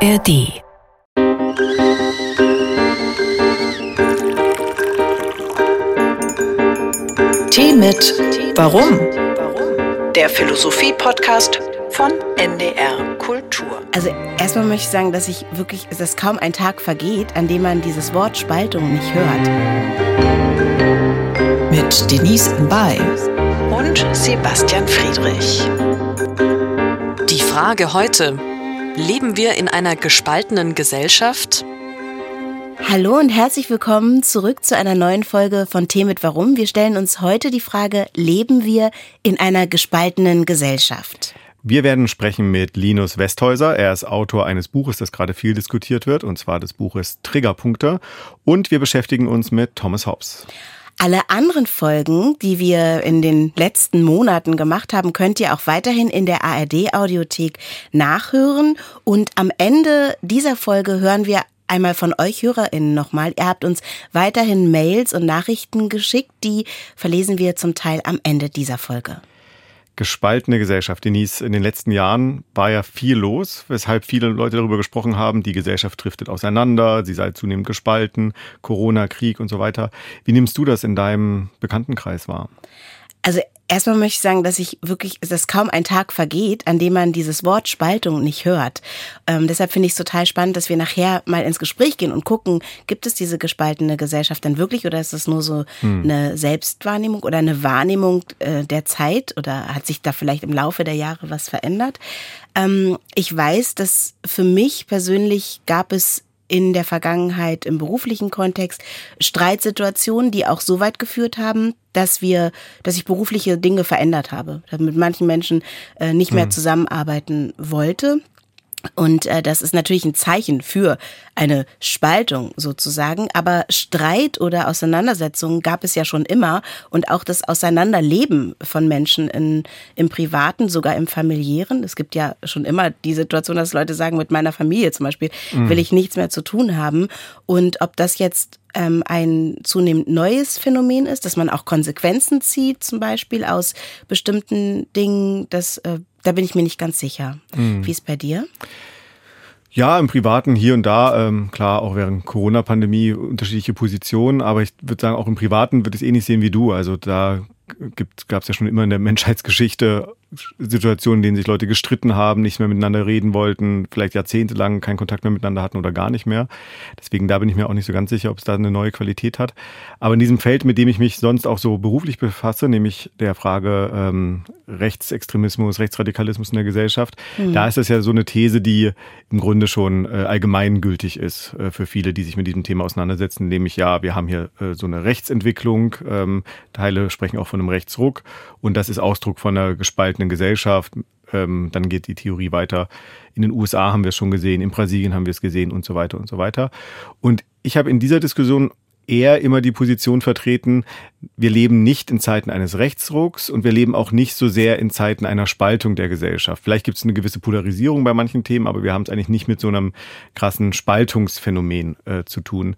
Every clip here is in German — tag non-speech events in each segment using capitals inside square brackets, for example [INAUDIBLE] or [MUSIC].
ARD Tee mit Warum? Der Philosophie-Podcast von NDR Kultur. Also erstmal möchte ich sagen, dass ich wirklich, dass kaum ein Tag vergeht, an dem man dieses Wort Spaltung nicht hört. Mit Denise Mbay und Sebastian Friedrich. Die Frage heute. Leben wir in einer gespaltenen Gesellschaft? Hallo und herzlich willkommen zurück zu einer neuen Folge von Tee mit Warum. Wir stellen uns heute die Frage, leben wir in einer gespaltenen Gesellschaft? Wir werden sprechen mit Linus Westhäuser. Er ist Autor eines Buches, das gerade viel diskutiert wird, und zwar des Buches Triggerpunkte. Und wir beschäftigen uns mit Thomas Hobbes. Alle anderen Folgen, die wir in den letzten Monaten gemacht haben, könnt ihr auch weiterhin in der ARD Audiothek nachhören. Und am Ende dieser Folge hören wir einmal von euch HörerInnen nochmal. Ihr habt uns weiterhin Mails und Nachrichten geschickt, die verlesen wir zum Teil am Ende dieser Folge gespaltene Gesellschaft. Denise, in den letzten Jahren war ja viel los, weshalb viele Leute darüber gesprochen haben, die Gesellschaft driftet auseinander, sie sei zunehmend gespalten, Corona, Krieg und so weiter. Wie nimmst du das in deinem Bekanntenkreis wahr? Also Erstmal möchte ich sagen, dass ich wirklich, dass kaum ein Tag vergeht, an dem man dieses Wort Spaltung nicht hört. Ähm, deshalb finde ich es total spannend, dass wir nachher mal ins Gespräch gehen und gucken, gibt es diese gespaltene Gesellschaft denn wirklich oder ist es nur so hm. eine Selbstwahrnehmung oder eine Wahrnehmung äh, der Zeit oder hat sich da vielleicht im Laufe der Jahre was verändert? Ähm, ich weiß, dass für mich persönlich gab es in der Vergangenheit im beruflichen Kontext Streitsituationen, die auch so weit geführt haben, dass wir, dass ich berufliche Dinge verändert habe, mit manchen Menschen äh, nicht mehr mhm. zusammenarbeiten wollte. Und äh, das ist natürlich ein Zeichen für eine Spaltung sozusagen. Aber Streit oder Auseinandersetzungen gab es ja schon immer. Und auch das Auseinanderleben von Menschen in, im Privaten, sogar im Familiären. Es gibt ja schon immer die Situation, dass Leute sagen, mit meiner Familie zum Beispiel mhm. will ich nichts mehr zu tun haben. Und ob das jetzt ähm, ein zunehmend neues Phänomen ist, dass man auch Konsequenzen zieht, zum Beispiel aus bestimmten Dingen, das äh, da bin ich mir nicht ganz sicher. Mhm. Wie ist bei dir? Ja, im Privaten hier und da, ähm, klar, auch während Corona-Pandemie unterschiedliche Positionen, aber ich würde sagen, auch im Privaten wird es eh nicht sehen wie du. Also da gab es ja schon immer in der [LAUGHS] Menschheitsgeschichte Situationen, in denen sich Leute gestritten haben, nicht mehr miteinander reden wollten, vielleicht jahrzehntelang keinen Kontakt mehr miteinander hatten oder gar nicht mehr. Deswegen da bin ich mir auch nicht so ganz sicher, ob es da eine neue Qualität hat. Aber in diesem Feld, mit dem ich mich sonst auch so beruflich befasse, nämlich der Frage ähm, Rechtsextremismus, Rechtsradikalismus in der Gesellschaft, mhm. da ist das ja so eine These, die im Grunde schon äh, allgemeingültig ist äh, für viele, die sich mit diesem Thema auseinandersetzen, nämlich ja, wir haben hier äh, so eine Rechtsentwicklung, ähm, Teile sprechen auch von einem Rechtsruck und das ist Ausdruck von einer gespaltenen gespaltenen Gesellschaft. Ähm, dann geht die Theorie weiter. In den USA haben wir es schon gesehen, in Brasilien haben wir es gesehen und so weiter und so weiter. Und ich habe in dieser Diskussion eher immer die Position vertreten, wir leben nicht in Zeiten eines Rechtsrucks und wir leben auch nicht so sehr in Zeiten einer Spaltung der Gesellschaft. Vielleicht gibt es eine gewisse Polarisierung bei manchen Themen, aber wir haben es eigentlich nicht mit so einem krassen Spaltungsphänomen äh, zu tun.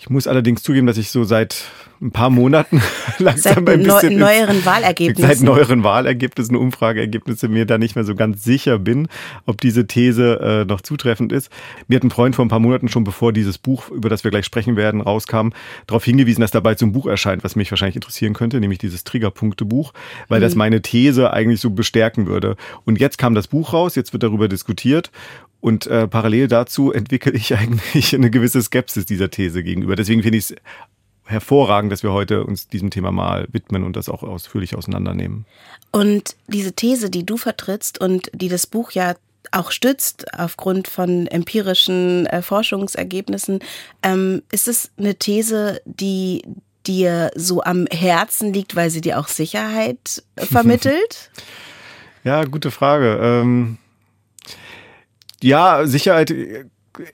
Ich muss allerdings zugeben, dass ich so seit ein paar Monaten [LAUGHS] langsam seit ein bisschen neu, neueren Wahlergebnissen. Seit neueren Wahlergebnissen, Umfrageergebnissen mir da nicht mehr so ganz sicher bin, ob diese These äh, noch zutreffend ist. Mir hat ein Freund vor ein paar Monaten schon, bevor dieses Buch, über das wir gleich sprechen werden, rauskam, darauf hingewiesen, dass dabei zum Buch erscheint, was mich wahrscheinlich interessieren könnte, nämlich dieses Triggerpunkte-Buch, weil mhm. das meine These eigentlich so bestärken würde. Und jetzt kam das Buch raus, jetzt wird darüber diskutiert und äh, parallel dazu entwickle ich [LAUGHS] eigentlich eine gewisse Skepsis dieser These gegenüber. Deswegen finde ich es hervorragend, dass wir heute uns diesem Thema mal widmen und das auch ausführlich auseinandernehmen. Und diese These, die du vertrittst und die das Buch ja auch stützt aufgrund von empirischen äh, Forschungsergebnissen, ähm, ist es eine These, die dir so am Herzen liegt, weil sie dir auch Sicherheit [LAUGHS] vermittelt? ja, gute Frage. Ähm ja, Sicherheit,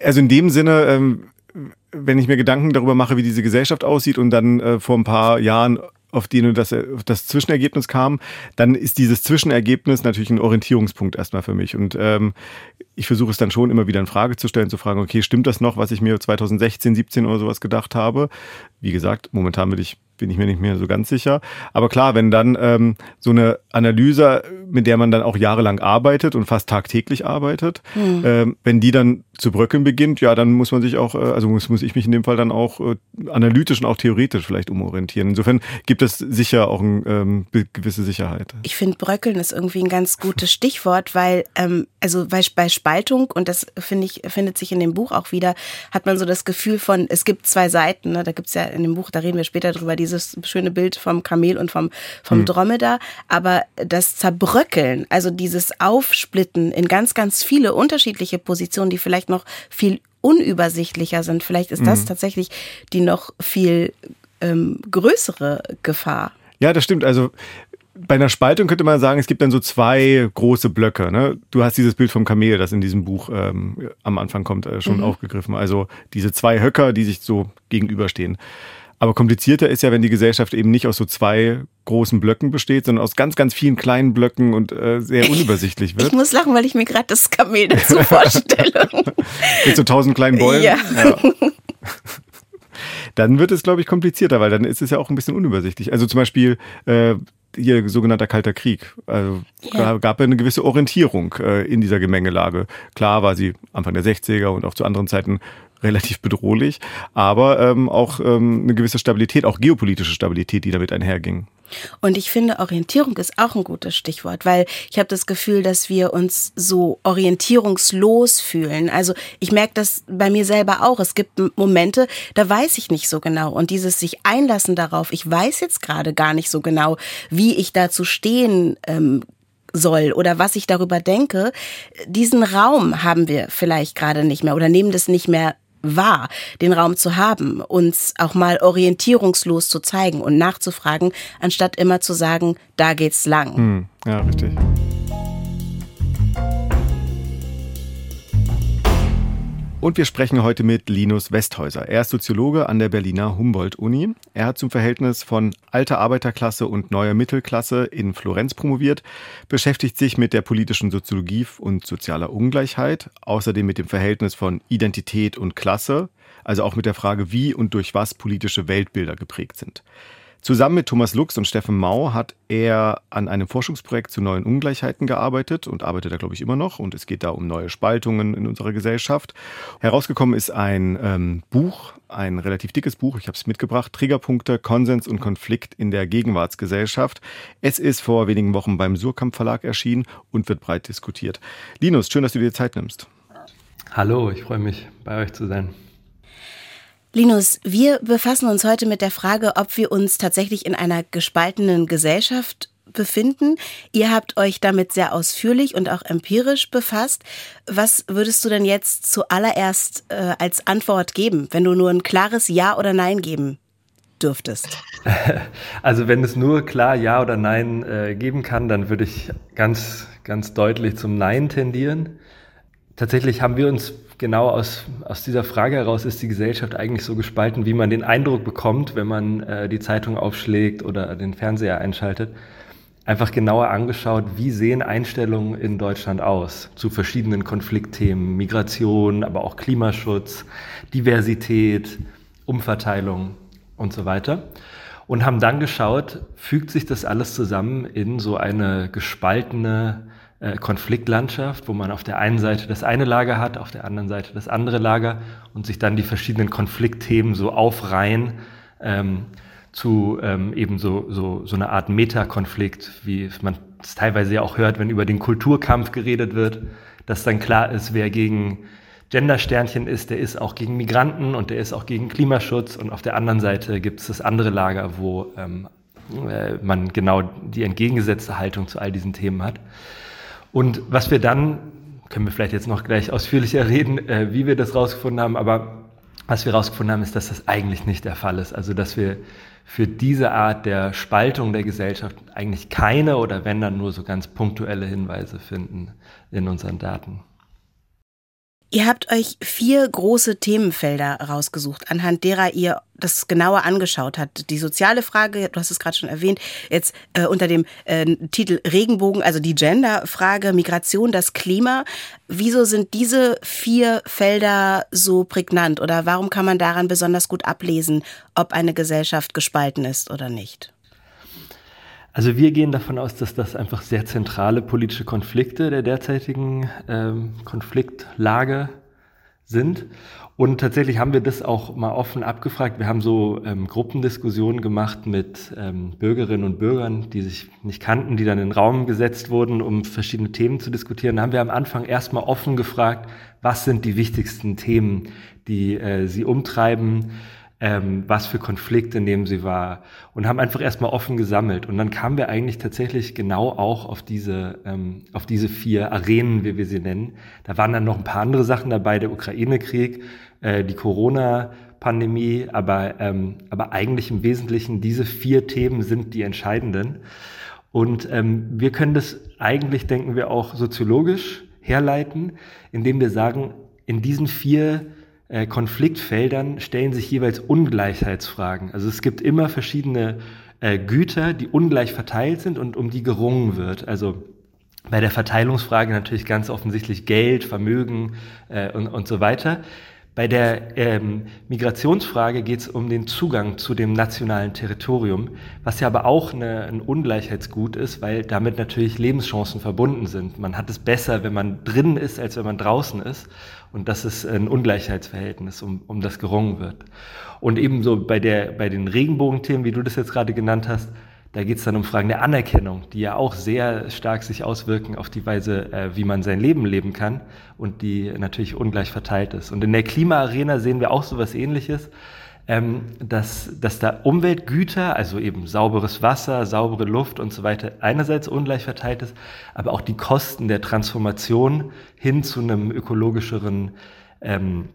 also in dem Sinne, ähm, wenn ich mir Gedanken darüber mache, wie diese Gesellschaft aussieht und dann äh, vor ein paar Jahren auf die das, das Zwischenergebnis kam, dann ist dieses Zwischenergebnis natürlich ein Orientierungspunkt erstmal für mich. Und ähm, ich versuche es dann schon immer wieder in Frage zu stellen, zu fragen, okay, stimmt das noch, was ich mir 2016, 17 oder sowas gedacht habe? Wie gesagt, momentan würde ich bin ich mir nicht mehr so ganz sicher. Aber klar, wenn dann ähm, so eine Analyse, mit der man dann auch jahrelang arbeitet und fast tagtäglich arbeitet, mhm. ähm, wenn die dann zu bröckeln beginnt, ja, dann muss man sich auch, äh, also muss, muss ich mich in dem Fall dann auch äh, analytisch und auch theoretisch vielleicht umorientieren. Insofern gibt es sicher auch eine ähm, gewisse Sicherheit. Ich finde, bröckeln ist irgendwie ein ganz gutes Stichwort, weil, ähm, also bei, bei Spaltung, und das finde ich, findet sich in dem Buch auch wieder, hat man so das Gefühl von, es gibt zwei Seiten, ne? da gibt's ja in dem Buch, da reden wir später drüber, dieses schöne Bild vom Kamel und vom, vom mhm. Dromedar, aber das Zerbröckeln, also dieses Aufsplitten in ganz, ganz viele unterschiedliche Positionen, die vielleicht noch viel unübersichtlicher sind. Vielleicht ist das mhm. tatsächlich die noch viel ähm, größere Gefahr. Ja, das stimmt. Also bei einer Spaltung könnte man sagen, es gibt dann so zwei große Blöcke. Ne? Du hast dieses Bild vom Kamel, das in diesem Buch ähm, am Anfang kommt, äh, schon mhm. aufgegriffen. Also diese zwei Höcker, die sich so gegenüberstehen. Aber komplizierter ist ja, wenn die Gesellschaft eben nicht aus so zwei großen Blöcken besteht, sondern aus ganz, ganz vielen kleinen Blöcken und äh, sehr unübersichtlich wird. Ich muss lachen, weil ich mir gerade das Kamel dazu [LAUGHS] vorstelle. Mit so tausend kleinen Bäumen. Ja. ja. [LAUGHS] Dann wird es, glaube ich, komplizierter, weil dann ist es ja auch ein bisschen unübersichtlich. Also zum Beispiel äh, hier sogenannter Kalter Krieg. Also ja. gab es eine gewisse Orientierung äh, in dieser Gemengelage. Klar war sie Anfang der 60er und auch zu anderen Zeiten relativ bedrohlich, aber ähm, auch ähm, eine gewisse Stabilität, auch geopolitische Stabilität, die damit einherging. Und ich finde, Orientierung ist auch ein gutes Stichwort, weil ich habe das Gefühl, dass wir uns so orientierungslos fühlen. Also ich merke das bei mir selber auch. Es gibt Momente, da weiß ich nicht so genau. Und dieses sich einlassen darauf, ich weiß jetzt gerade gar nicht so genau, wie ich dazu stehen ähm, soll oder was ich darüber denke, diesen Raum haben wir vielleicht gerade nicht mehr oder nehmen das nicht mehr wahr, den Raum zu haben, uns auch mal orientierungslos zu zeigen und nachzufragen, anstatt immer zu sagen, da geht's lang. Hm, ja, richtig. Und wir sprechen heute mit Linus Westhäuser. Er ist Soziologe an der Berliner Humboldt-Uni. Er hat zum Verhältnis von alter Arbeiterklasse und neuer Mittelklasse in Florenz promoviert, beschäftigt sich mit der politischen Soziologie und sozialer Ungleichheit, außerdem mit dem Verhältnis von Identität und Klasse, also auch mit der Frage, wie und durch was politische Weltbilder geprägt sind. Zusammen mit Thomas Lux und Steffen Mau hat er an einem Forschungsprojekt zu neuen Ungleichheiten gearbeitet und arbeitet da, glaube ich, immer noch. Und es geht da um neue Spaltungen in unserer Gesellschaft. Herausgekommen ist ein ähm, Buch, ein relativ dickes Buch, ich habe es mitgebracht, Triggerpunkte, Konsens und Konflikt in der Gegenwartsgesellschaft. Es ist vor wenigen Wochen beim Surkamp Verlag erschienen und wird breit diskutiert. Linus, schön, dass du dir Zeit nimmst. Hallo, ich freue mich, bei euch zu sein. Linus, wir befassen uns heute mit der Frage, ob wir uns tatsächlich in einer gespaltenen Gesellschaft befinden. Ihr habt euch damit sehr ausführlich und auch empirisch befasst. Was würdest du denn jetzt zuallererst äh, als Antwort geben, wenn du nur ein klares Ja oder Nein geben dürftest? [LAUGHS] Also wenn es nur klar Ja oder Nein äh, geben kann, dann würde ich ganz, ganz deutlich zum Nein tendieren. Tatsächlich haben wir uns genau aus, aus dieser Frage heraus ist die Gesellschaft eigentlich so gespalten, wie man den Eindruck bekommt, wenn man äh, die Zeitung aufschlägt oder den Fernseher einschaltet. Einfach genauer angeschaut, wie sehen Einstellungen in Deutschland aus zu verschiedenen Konfliktthemen, Migration, aber auch Klimaschutz, Diversität, Umverteilung und so weiter. Und haben dann geschaut, fügt sich das alles zusammen in so eine gespaltene Konfliktlandschaft, wo man auf der einen Seite das eine Lager hat, auf der anderen Seite das andere Lager und sich dann die verschiedenen Konfliktthemen so aufreihen ähm, zu ähm, eben so, so, so eine Art Metakonflikt, wie man es teilweise ja auch hört, wenn über den Kulturkampf geredet wird, dass dann klar ist, wer gegen Gendersternchen ist, der ist auch gegen Migranten und der ist auch gegen Klimaschutz und auf der anderen Seite gibt es das andere Lager, wo ähm, äh, man genau die entgegengesetzte Haltung zu all diesen Themen hat. Und was wir dann, können wir vielleicht jetzt noch gleich ausführlicher [LAUGHS] reden, äh, wie wir das rausgefunden haben, aber was wir rausgefunden haben, ist, dass das eigentlich nicht der Fall ist. Also, dass wir für diese Art der Spaltung der Gesellschaft eigentlich keine oder wenn dann nur so ganz punktuelle Hinweise finden in unseren Daten. Ihr habt euch vier große Themenfelder rausgesucht, anhand derer ihr das genauer angeschaut habt. Die soziale Frage, du hast es gerade schon erwähnt, jetzt äh, unter dem äh, Titel Regenbogen, also die Genderfrage, Migration, das Klima. Wieso sind diese vier Felder so prägnant oder warum kann man daran besonders gut ablesen, ob eine Gesellschaft gespalten ist oder nicht? Also wir gehen davon aus, dass das einfach sehr zentrale politische Konflikte der derzeitigen ähm, Konfliktlage sind. Und tatsächlich haben wir das auch mal offen abgefragt. Wir haben so ähm, Gruppendiskussionen gemacht mit ähm, Bürgerinnen und Bürgern, die sich nicht kannten, die dann in den Raum gesetzt wurden, um verschiedene Themen zu diskutieren. Da haben wir am Anfang erstmal offen gefragt, was sind die wichtigsten Themen, die äh, sie umtreiben ähm, was für Konflikte nehmen sie wahr und haben einfach erstmal offen gesammelt. Und dann kamen wir eigentlich tatsächlich genau auch auf diese, ähm, auf diese vier Arenen, wie wir sie nennen. Da waren dann noch ein paar andere Sachen dabei, der Ukraine-Krieg, äh, die Corona-Pandemie, aber, ähm, aber eigentlich im Wesentlichen diese vier Themen sind die entscheidenden. Und ähm, wir können das eigentlich, denken wir, auch soziologisch herleiten, indem wir sagen, in diesen vier äh, Konfliktfeldern stellen sich jeweils Ungleichheitsfragen. Also es gibt immer verschiedene äh, Güter, die ungleich verteilt sind und um die gerungen wird. Also bei der Verteilungsfrage natürlich ganz offensichtlich Geld, Vermögen äh, und, und so weiter. Bei der ähm, Migrationsfrage geht es um den Zugang zu dem nationalen Territorium, was ja aber auch eine, ein Ungleichheitsgut ist, weil damit natürlich Lebenschancen verbunden sind. Man hat es besser, wenn man drin ist, als wenn man draußen ist. Und das ist ein Ungleichheitsverhältnis, um, um das gerungen wird. Und ebenso bei, der, bei den Regenbogenthemen, wie du das jetzt gerade genannt hast, da geht es dann um Fragen der Anerkennung, die ja auch sehr stark sich auswirken auf die Weise, äh, wie man sein Leben leben kann und die natürlich ungleich verteilt ist. Und in der Klimaarena sehen wir auch so was Ähnliches, ähm, dass, dass da Umweltgüter, also eben sauberes Wasser, saubere Luft und so weiter, einerseits ungleich verteilt ist, aber auch die Kosten der Transformation hin zu einem ökologischeren ähm,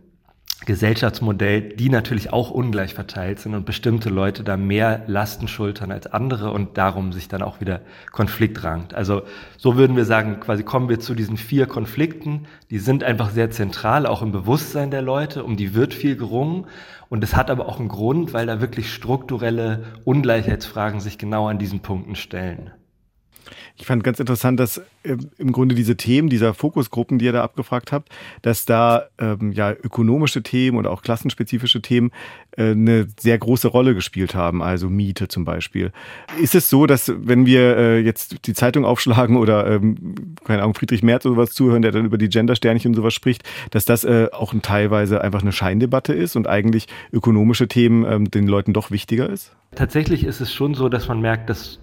Gesellschaftsmodell, die natürlich auch ungleich verteilt sind und bestimmte Leute da mehr Lasten schultern als andere und darum sich dann auch wieder Konflikt rankt. Also so würden wir sagen, quasi kommen wir zu diesen vier Konflikten, die sind einfach sehr zentral, auch im Bewusstsein der Leute, um die wird viel gerungen und es hat aber auch einen Grund, weil da wirklich strukturelle Ungleichheitsfragen sich genau an diesen Punkten stellen. Ich fand ganz interessant, dass äh, im Grunde diese Themen dieser Fokusgruppen, die ihr da abgefragt habt, dass da ähm, ja ökonomische Themen oder auch klassenspezifische Themen äh, eine sehr große Rolle gespielt haben, also Miete zum Beispiel. Ist es so, dass wenn wir äh, jetzt die Zeitung aufschlagen oder ähm, keine Ahnung Friedrich Merz oder sowas zuhören, der dann über die Gendersternchen und sowas spricht, dass das äh, auch teilweise einfach eine Scheindebatte ist und eigentlich ökonomische Themen ähm, den Leuten doch wichtiger ist? Tatsächlich ist es schon so, dass man merkt, dass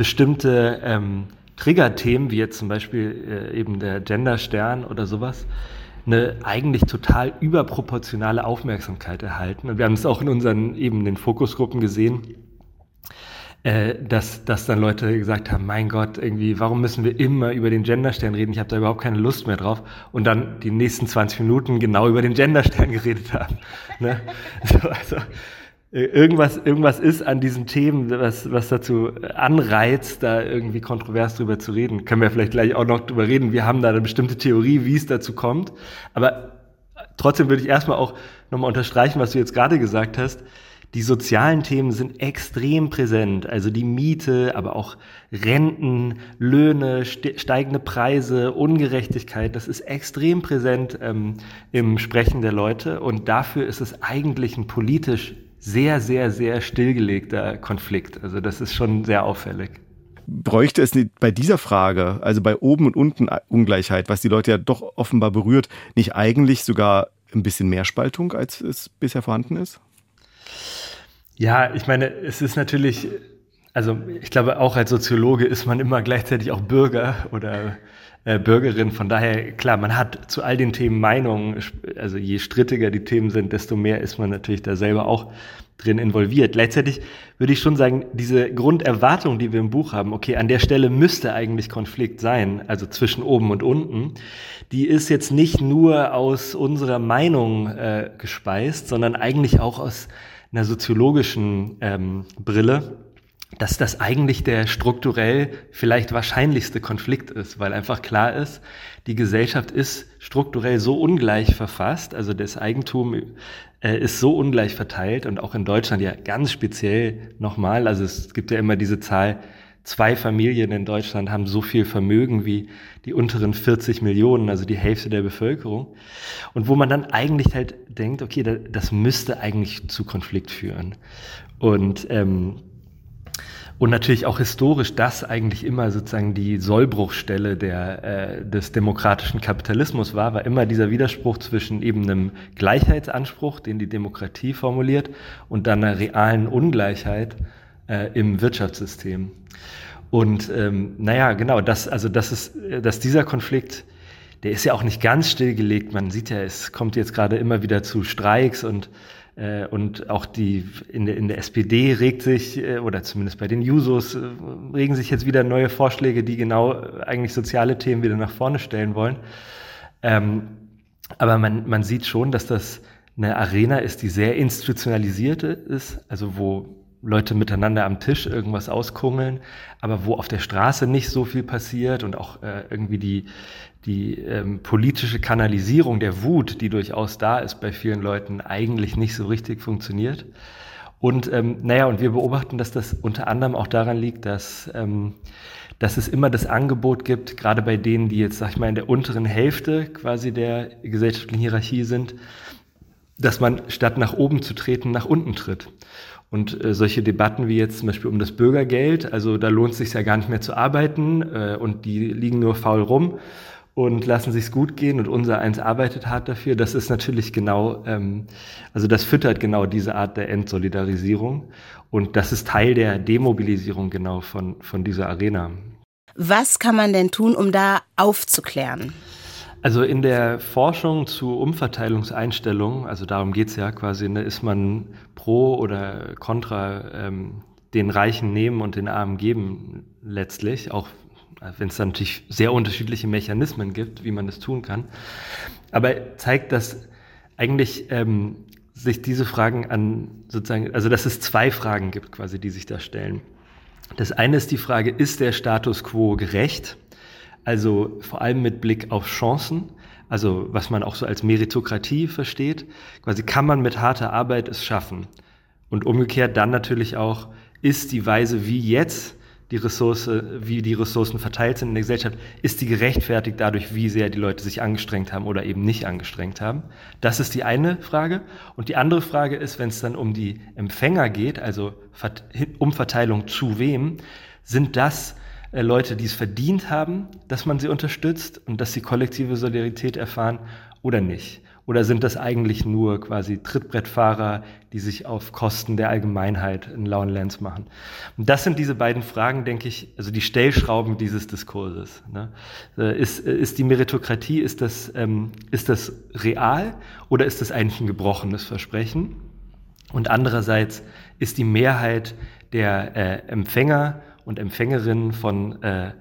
bestimmte ähm, Triggerthemen, wie jetzt zum Beispiel äh, eben der Genderstern oder sowas, eine eigentlich total überproportionale Aufmerksamkeit erhalten. Und wir haben es auch in unseren eben den Fokusgruppen gesehen, äh, dass, dass dann Leute gesagt haben, mein Gott, irgendwie, warum müssen wir immer über den Genderstern reden? Ich habe da überhaupt keine Lust mehr drauf. Und dann die nächsten 20 Minuten genau über den Genderstern [LAUGHS] geredet haben. Ne? So, also, irgendwas, irgendwas ist an diesen Themen, was, was dazu anreizt, da irgendwie kontrovers drüber zu reden. Können wir vielleicht gleich auch noch drüber reden. Wir haben da eine bestimmte Theorie, wie es dazu kommt. Aber trotzdem würde ich erstmal auch nochmal unterstreichen, was du jetzt gerade gesagt hast. Die sozialen Themen sind extrem präsent. Also die Miete, aber auch Renten, Löhne, steigende Preise, Ungerechtigkeit. Das ist extrem präsent ähm, im Sprechen der Leute. Und dafür ist es eigentlich ein politisch sehr, sehr, sehr stillgelegter Konflikt. Also das ist schon sehr auffällig. Bräuchte es bei dieser Frage, also bei oben und unten Ungleichheit, was die Leute ja doch offenbar berührt, nicht eigentlich sogar ein bisschen mehr Spaltung, als es bisher vorhanden ist? Ja, ich meine, es ist natürlich, also ich glaube, auch als Soziologe ist man immer gleichzeitig auch Bürger oder äh, Bürgerin. Von daher, klar, man hat zu all den Themen Meinungen. Also je strittiger die Themen sind, desto mehr ist man natürlich da selber auch drin involviert. Gleichzeitig würde ich schon sagen, diese Grunderwartung, die wir im Buch haben, okay, an der Stelle müsste eigentlich Konflikt sein, also zwischen oben und unten, die ist jetzt nicht nur aus unserer Meinung äh, gespeist, sondern eigentlich auch aus einer soziologischen ähm, Brille. Dass das eigentlich der strukturell vielleicht wahrscheinlichste Konflikt ist, weil einfach klar ist, die Gesellschaft ist strukturell so ungleich verfasst, also das Eigentum äh, ist so ungleich verteilt und auch in Deutschland ja ganz speziell nochmal, also es gibt ja immer diese Zahl, zwei Familien in Deutschland haben so viel Vermögen wie die unteren 40 Millionen, also die Hälfte der Bevölkerung. Und wo man dann eigentlich halt denkt, okay, das müsste eigentlich zu Konflikt führen. Und ähm, und natürlich auch historisch das eigentlich immer sozusagen die Sollbruchstelle der, äh, des demokratischen Kapitalismus war, war immer dieser Widerspruch zwischen eben einem Gleichheitsanspruch, den die Demokratie formuliert, und dann einer realen Ungleichheit äh, im Wirtschaftssystem. Und ähm, naja, genau, das, also das ist, dass dieser Konflikt, der ist ja auch nicht ganz stillgelegt. Man sieht ja, es kommt jetzt gerade immer wieder zu Streiks und äh, und auch die in der, in der SPD regt sich, äh, oder zumindest bei den Jusos, äh, regen sich jetzt wieder neue Vorschläge, die genau eigentlich soziale Themen wieder nach vorne stellen wollen. Ähm, aber man, man sieht schon, dass das eine Arena ist, die sehr institutionalisiert ist, also wo Leute miteinander am Tisch irgendwas auskungeln, aber wo auf der Straße nicht so viel passiert und auch äh, irgendwie die, die ähm, politische Kanalisierung der Wut, die durchaus da ist bei vielen Leuten, eigentlich nicht so richtig funktioniert. Und ähm, naja, und wir beobachten, dass das unter anderem auch daran liegt, dass, ähm, dass es immer das Angebot gibt, gerade bei denen, die jetzt, sag ich mal, in der unteren Hälfte quasi der gesellschaftlichen Hierarchie sind, dass man statt nach oben zu treten, nach unten tritt. Und äh, solche Debatten wie jetzt zum Beispiel um das Bürgergeld, also da lohnt es sich ja gar nicht mehr zu arbeiten äh, und die liegen nur faul rum und lassen sich's gut gehen und unser eins arbeitet hart dafür. Das ist natürlich genau, ähm, also das füttert genau diese Art der Entsolidarisierung und das ist Teil der Demobilisierung genau von, von dieser Arena. Was kann man denn tun, um da aufzuklären? Also in der Forschung zu Umverteilungseinstellungen, also darum geht's ja quasi, ne, ist man pro oder contra ähm, den Reichen nehmen und den Armen geben letztlich, auch wenn es da natürlich sehr unterschiedliche Mechanismen gibt, wie man das tun kann. Aber zeigt, dass eigentlich ähm, sich diese Fragen an sozusagen, also dass es zwei Fragen gibt quasi, die sich da stellen. Das eine ist die Frage, ist der Status quo gerecht? Also vor allem mit Blick auf Chancen, also was man auch so als Meritokratie versteht. Quasi kann man mit harter Arbeit es schaffen. Und umgekehrt dann natürlich auch, ist die Weise, wie jetzt die Ressource, wie die Ressourcen verteilt sind in der Gesellschaft, ist die gerechtfertigt dadurch, wie sehr die Leute sich angestrengt haben oder eben nicht angestrengt haben? Das ist die eine Frage. Und die andere Frage ist, wenn es dann um die Empfänger geht, also Umverteilung zu wem, sind das äh, Leute, die es verdient haben, dass man sie unterstützt und dass sie kollektive Solidarität erfahren oder nicht? Oder sind das eigentlich nur quasi Trittbrettfahrer, die sich auf Kosten der Allgemeinheit in lauen Lenz machen? Und das sind diese beiden Fragen, denke ich, also die Stellschrauben dieses Diskurses. Ne? Äh, ist, ist die Meritokratie, ist das, ähm, ist das real oder ist das eigentlich ein gebrochenes Versprechen? Und andererseits ist die Mehrheit der äh, Empfänger und Empfängerinnen von, äh,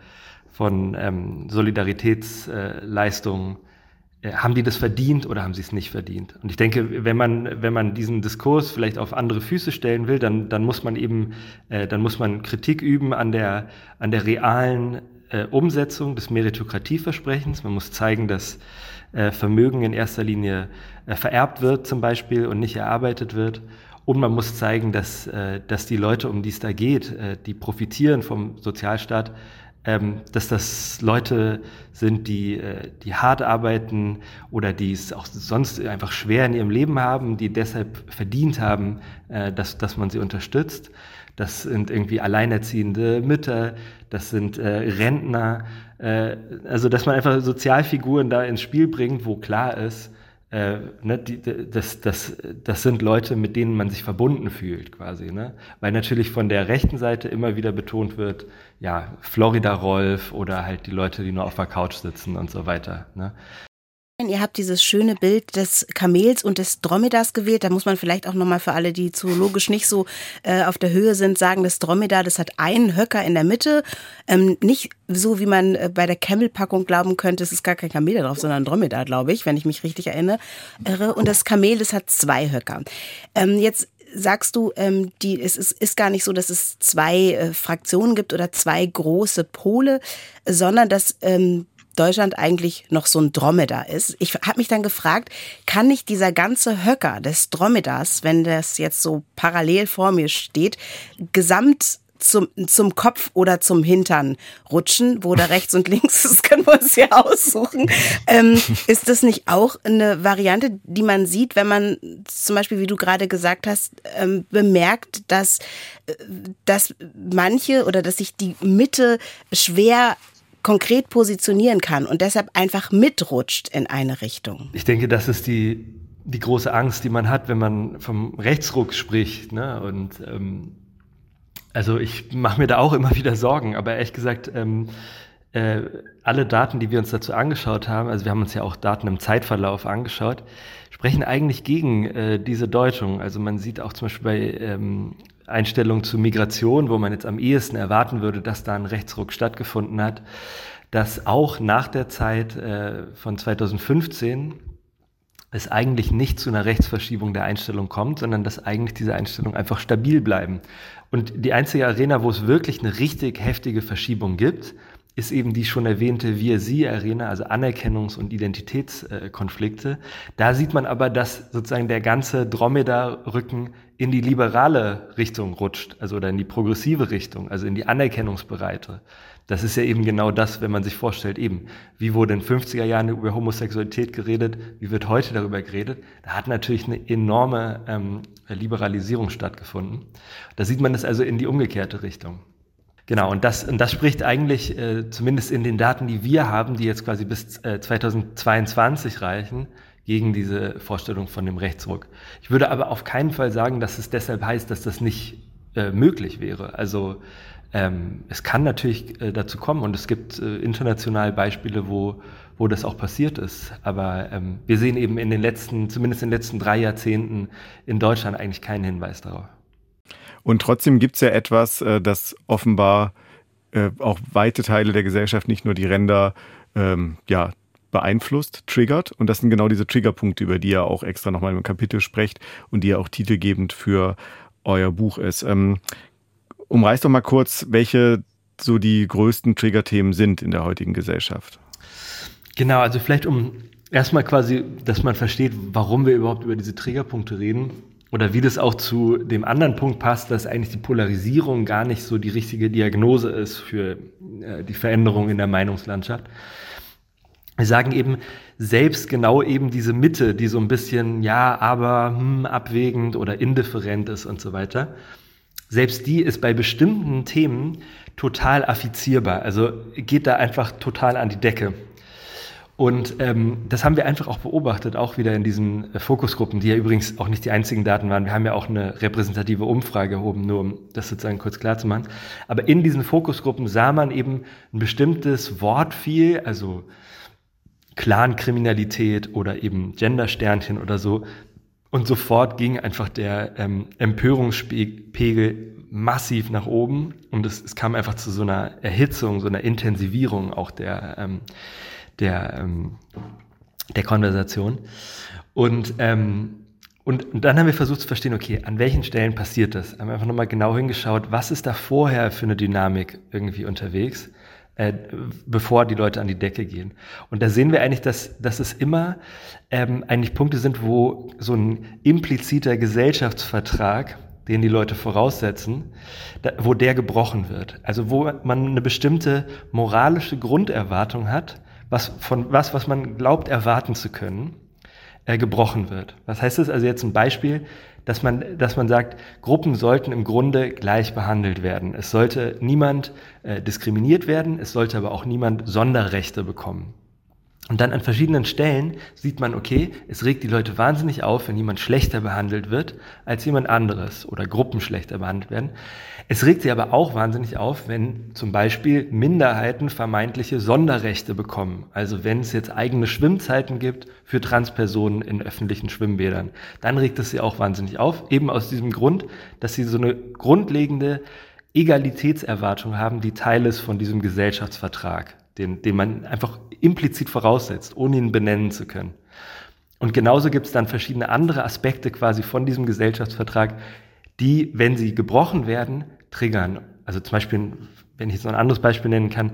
von ähm, Solidaritätsleistungen, äh, haben die das verdient oder haben sie es nicht verdient? Und ich denke, wenn man, wenn man diesen Diskurs vielleicht auf andere Füße stellen will, dann, dann muss man eben, äh, dann muss man Kritik üben an der, an der realen äh, Umsetzung des Meritokratieversprechens. Man muss zeigen, dass äh, Vermögen in erster Linie äh, vererbt wird zum Beispiel und nicht erarbeitet wird. Und man muss zeigen, dass, äh, dass die Leute, um die es da geht, äh, die profitieren vom Sozialstaat, ähm, dass das Leute sind, die, äh, die hart arbeiten oder die es auch sonst einfach schwer in ihrem Leben haben, die deshalb verdient haben, dass, dass man sie unterstützt. Das sind irgendwie alleinerziehende Mütter, das sind Rentner. also, dass man einfach Sozialfiguren da ins Spiel bringt, wo klar ist, äh, ne, die, das, das, das sind Leute, mit denen man sich verbunden fühlt, quasi. Ne? Weil natürlich von der rechten Seite immer wieder betont wird, ja, Florida Rolf oder halt die Leute, die nur auf der Couch sitzen und so weiter. Ne? Ihr habt dieses schöne Bild des Kamels und des Dromedas gewählt. Da muss man vielleicht auch nochmal für alle, die zoologisch nicht so äh, auf der Höhe sind, sagen, das Dromedar, das hat einen Höcker in der Mitte. Ähm, nicht so, wie man äh, bei der Camel-Packung glauben könnte, es ist gar kein Kamel da drauf, sondern ein Dromedar, glaube ich, wenn ich mich richtig erinnere. Und das Kamel, das hat zwei Höcker. Ähm, jetzt sagst du, ähm, die, es ist, ist gar nicht so, dass es zwei äh, Fraktionen gibt oder zwei große Pole, sondern dass ähm, Deutschland eigentlich noch so ein Dromedar ist. Ich habe mich dann gefragt, kann nicht dieser ganze Höcker des Dromedars, wenn das jetzt so parallel vor mir steht, gesamt zum, zum Kopf oder zum Hintern rutschen, wo da rechts und links, [LAUGHS] das können wir uns ja aussuchen. Ähm, ist das nicht auch eine Variante, die man sieht, wenn man zum Beispiel, wie du gerade gesagt hast, ähm, bemerkt, dass, äh, dass manche oder dass sich die Mitte schwer konkret positionieren kann und deshalb einfach mitrutscht in eine Richtung? Ich denke, das ist die, die große Angst, die man hat, wenn man vom Rechtsruck spricht. Ne? Und ähm, also ich mache mir da auch immer wieder Sorgen, aber ehrlich gesagt, ähm, äh, alle Daten, die wir uns dazu angeschaut haben, also wir haben uns ja auch Daten im Zeitverlauf angeschaut, sprechen eigentlich gegen äh, diese Deutung. Also man sieht auch zum Beispiel bei ähm, Einstellungen zu Migration, wo man jetzt am ehesten erwarten würde, dass da ein Rechtsruck stattgefunden hat, dass auch nach der Zeit äh, von 2015 es eigentlich nicht zu einer Rechtsverschiebung der Einstellung kommt, sondern dass eigentlich diese Einstellungen einfach stabil bleiben. Und die einzige Arena, wo es wirklich eine richtig heftige Verschiebung gibt, ist eben die schon erwähnte Wir-Sie-Arena, also Anerkennungs- und Identitätskonflikte. Da sieht man aber, dass sozusagen der ganze Dromedar-Rücken in die liberale Richtung rutscht, also oder in die progressive Richtung, also in die Anerkennungsbereite. Das ist ja eben genau das, wenn man sich vorstellt, eben, wie wurde in 50er Jahren über Homosexualität geredet, wie wird heute darüber geredet. Da hat natürlich eine enorme ähm, Liberalisierung stattgefunden. Da sieht man das also in die umgekehrte Richtung. Genau, und das, und das spricht eigentlich, äh, zumindest in den Daten, die wir haben, die jetzt quasi bis äh, 2022 reichen, gegen diese Vorstellung von dem Rechtsruck. Ich würde aber auf keinen Fall sagen, dass es deshalb heißt, dass das nicht äh, möglich wäre. Also ähm, es kann natürlich äh, dazu kommen und es gibt äh, international Beispiele, wo, wo das auch passiert ist. Aber ähm, wir sehen eben in den letzten, zumindest in den letzten drei Jahrzehnten in Deutschland eigentlich keinen Hinweis darauf. Und trotzdem gibt es ja etwas, äh, das offenbar äh, auch weite Teile der Gesellschaft, nicht nur die Ränder, ähm, ja, beeinflusst, triggert. Und das sind genau diese Triggerpunkte, über die ihr auch extra nochmal im Kapitel sprecht und die ja auch titelgebend für euer Buch ist. Ähm, umreiß doch mal kurz, welche so die größten Triggerthemen sind in der heutigen Gesellschaft. Genau, also vielleicht um erstmal quasi, dass man versteht, warum wir überhaupt über diese Triggerpunkte reden oder wie das auch zu dem anderen Punkt passt, dass eigentlich die Polarisierung gar nicht so die richtige Diagnose ist für äh, die Veränderung in der Meinungslandschaft. Wir sagen eben, selbst genau eben diese Mitte, die so ein bisschen, ja, aber hm, abwägend oder indifferent ist und so weiter, selbst die ist bei bestimmten Themen total affizierbar. Also geht da einfach total an die Decke. Und ähm, das haben wir einfach auch beobachtet, auch wieder in diesen äh, Fokusgruppen, die ja übrigens auch nicht die einzigen Daten waren. Wir haben ja auch eine repräsentative Umfrage erhoben, nur um das sozusagen kurz klar zu machen. Aber in diesen Fokusgruppen sah man eben ein bestimmtes Wort viel, also Clankriminalität oder eben Gendersternchen oder so, und sofort ging einfach der ähm, Empörungspegel massiv nach oben und es, es kam einfach zu so einer Erhitzung, so einer Intensivierung auch der, ähm, der, ähm, der Konversation. Und, ähm, und, und dann haben wir versucht zu verstehen, okay, an welchen Stellen passiert das? Haben einfach nochmal genau hingeschaut, was ist da vorher für eine Dynamik irgendwie unterwegs? Äh, bevor die Leute an die Decke gehen. Und da sehen wir eigentlich, dass, dass es immer ähm, eigentlich Punkte sind, wo so ein impliziter Gesellschaftsvertrag, den die Leute voraussetzen, da, wo der gebrochen wird. Also wo man eine bestimmte moralische Grunderwartung hat, was von was, was man glaubt erwarten zu können, äh, gebrochen wird. Was heißt das? Also jetzt ein Beispiel dass man, dass man sagt, Gruppen sollten im Grunde gleich behandelt werden. Es sollte niemand äh, diskriminiert werden, es sollte aber auch niemand Sonderrechte bekommen. Und dann an verschiedenen Stellen sieht man, okay, es regt die Leute wahnsinnig auf, wenn jemand schlechter behandelt wird als jemand anderes oder Gruppen schlechter behandelt werden. Es regt sie aber auch wahnsinnig auf, wenn zum Beispiel Minderheiten vermeintliche Sonderrechte bekommen. Also wenn es jetzt eigene Schwimmzeiten gibt für Transpersonen in öffentlichen Schwimmbädern, dann regt es sie auch wahnsinnig auf. Eben aus diesem Grund, dass sie so eine grundlegende Egalitätserwartung haben, die Teil ist von diesem Gesellschaftsvertrag den, den man einfach implizit voraussetzt, ohne ihn benennen zu können. Und genauso gibt es dann verschiedene andere Aspekte quasi von diesem Gesellschaftsvertrag, die, wenn sie gebrochen werden, triggern. Also zum Beispiel, wenn ich jetzt noch ein anderes Beispiel nennen kann,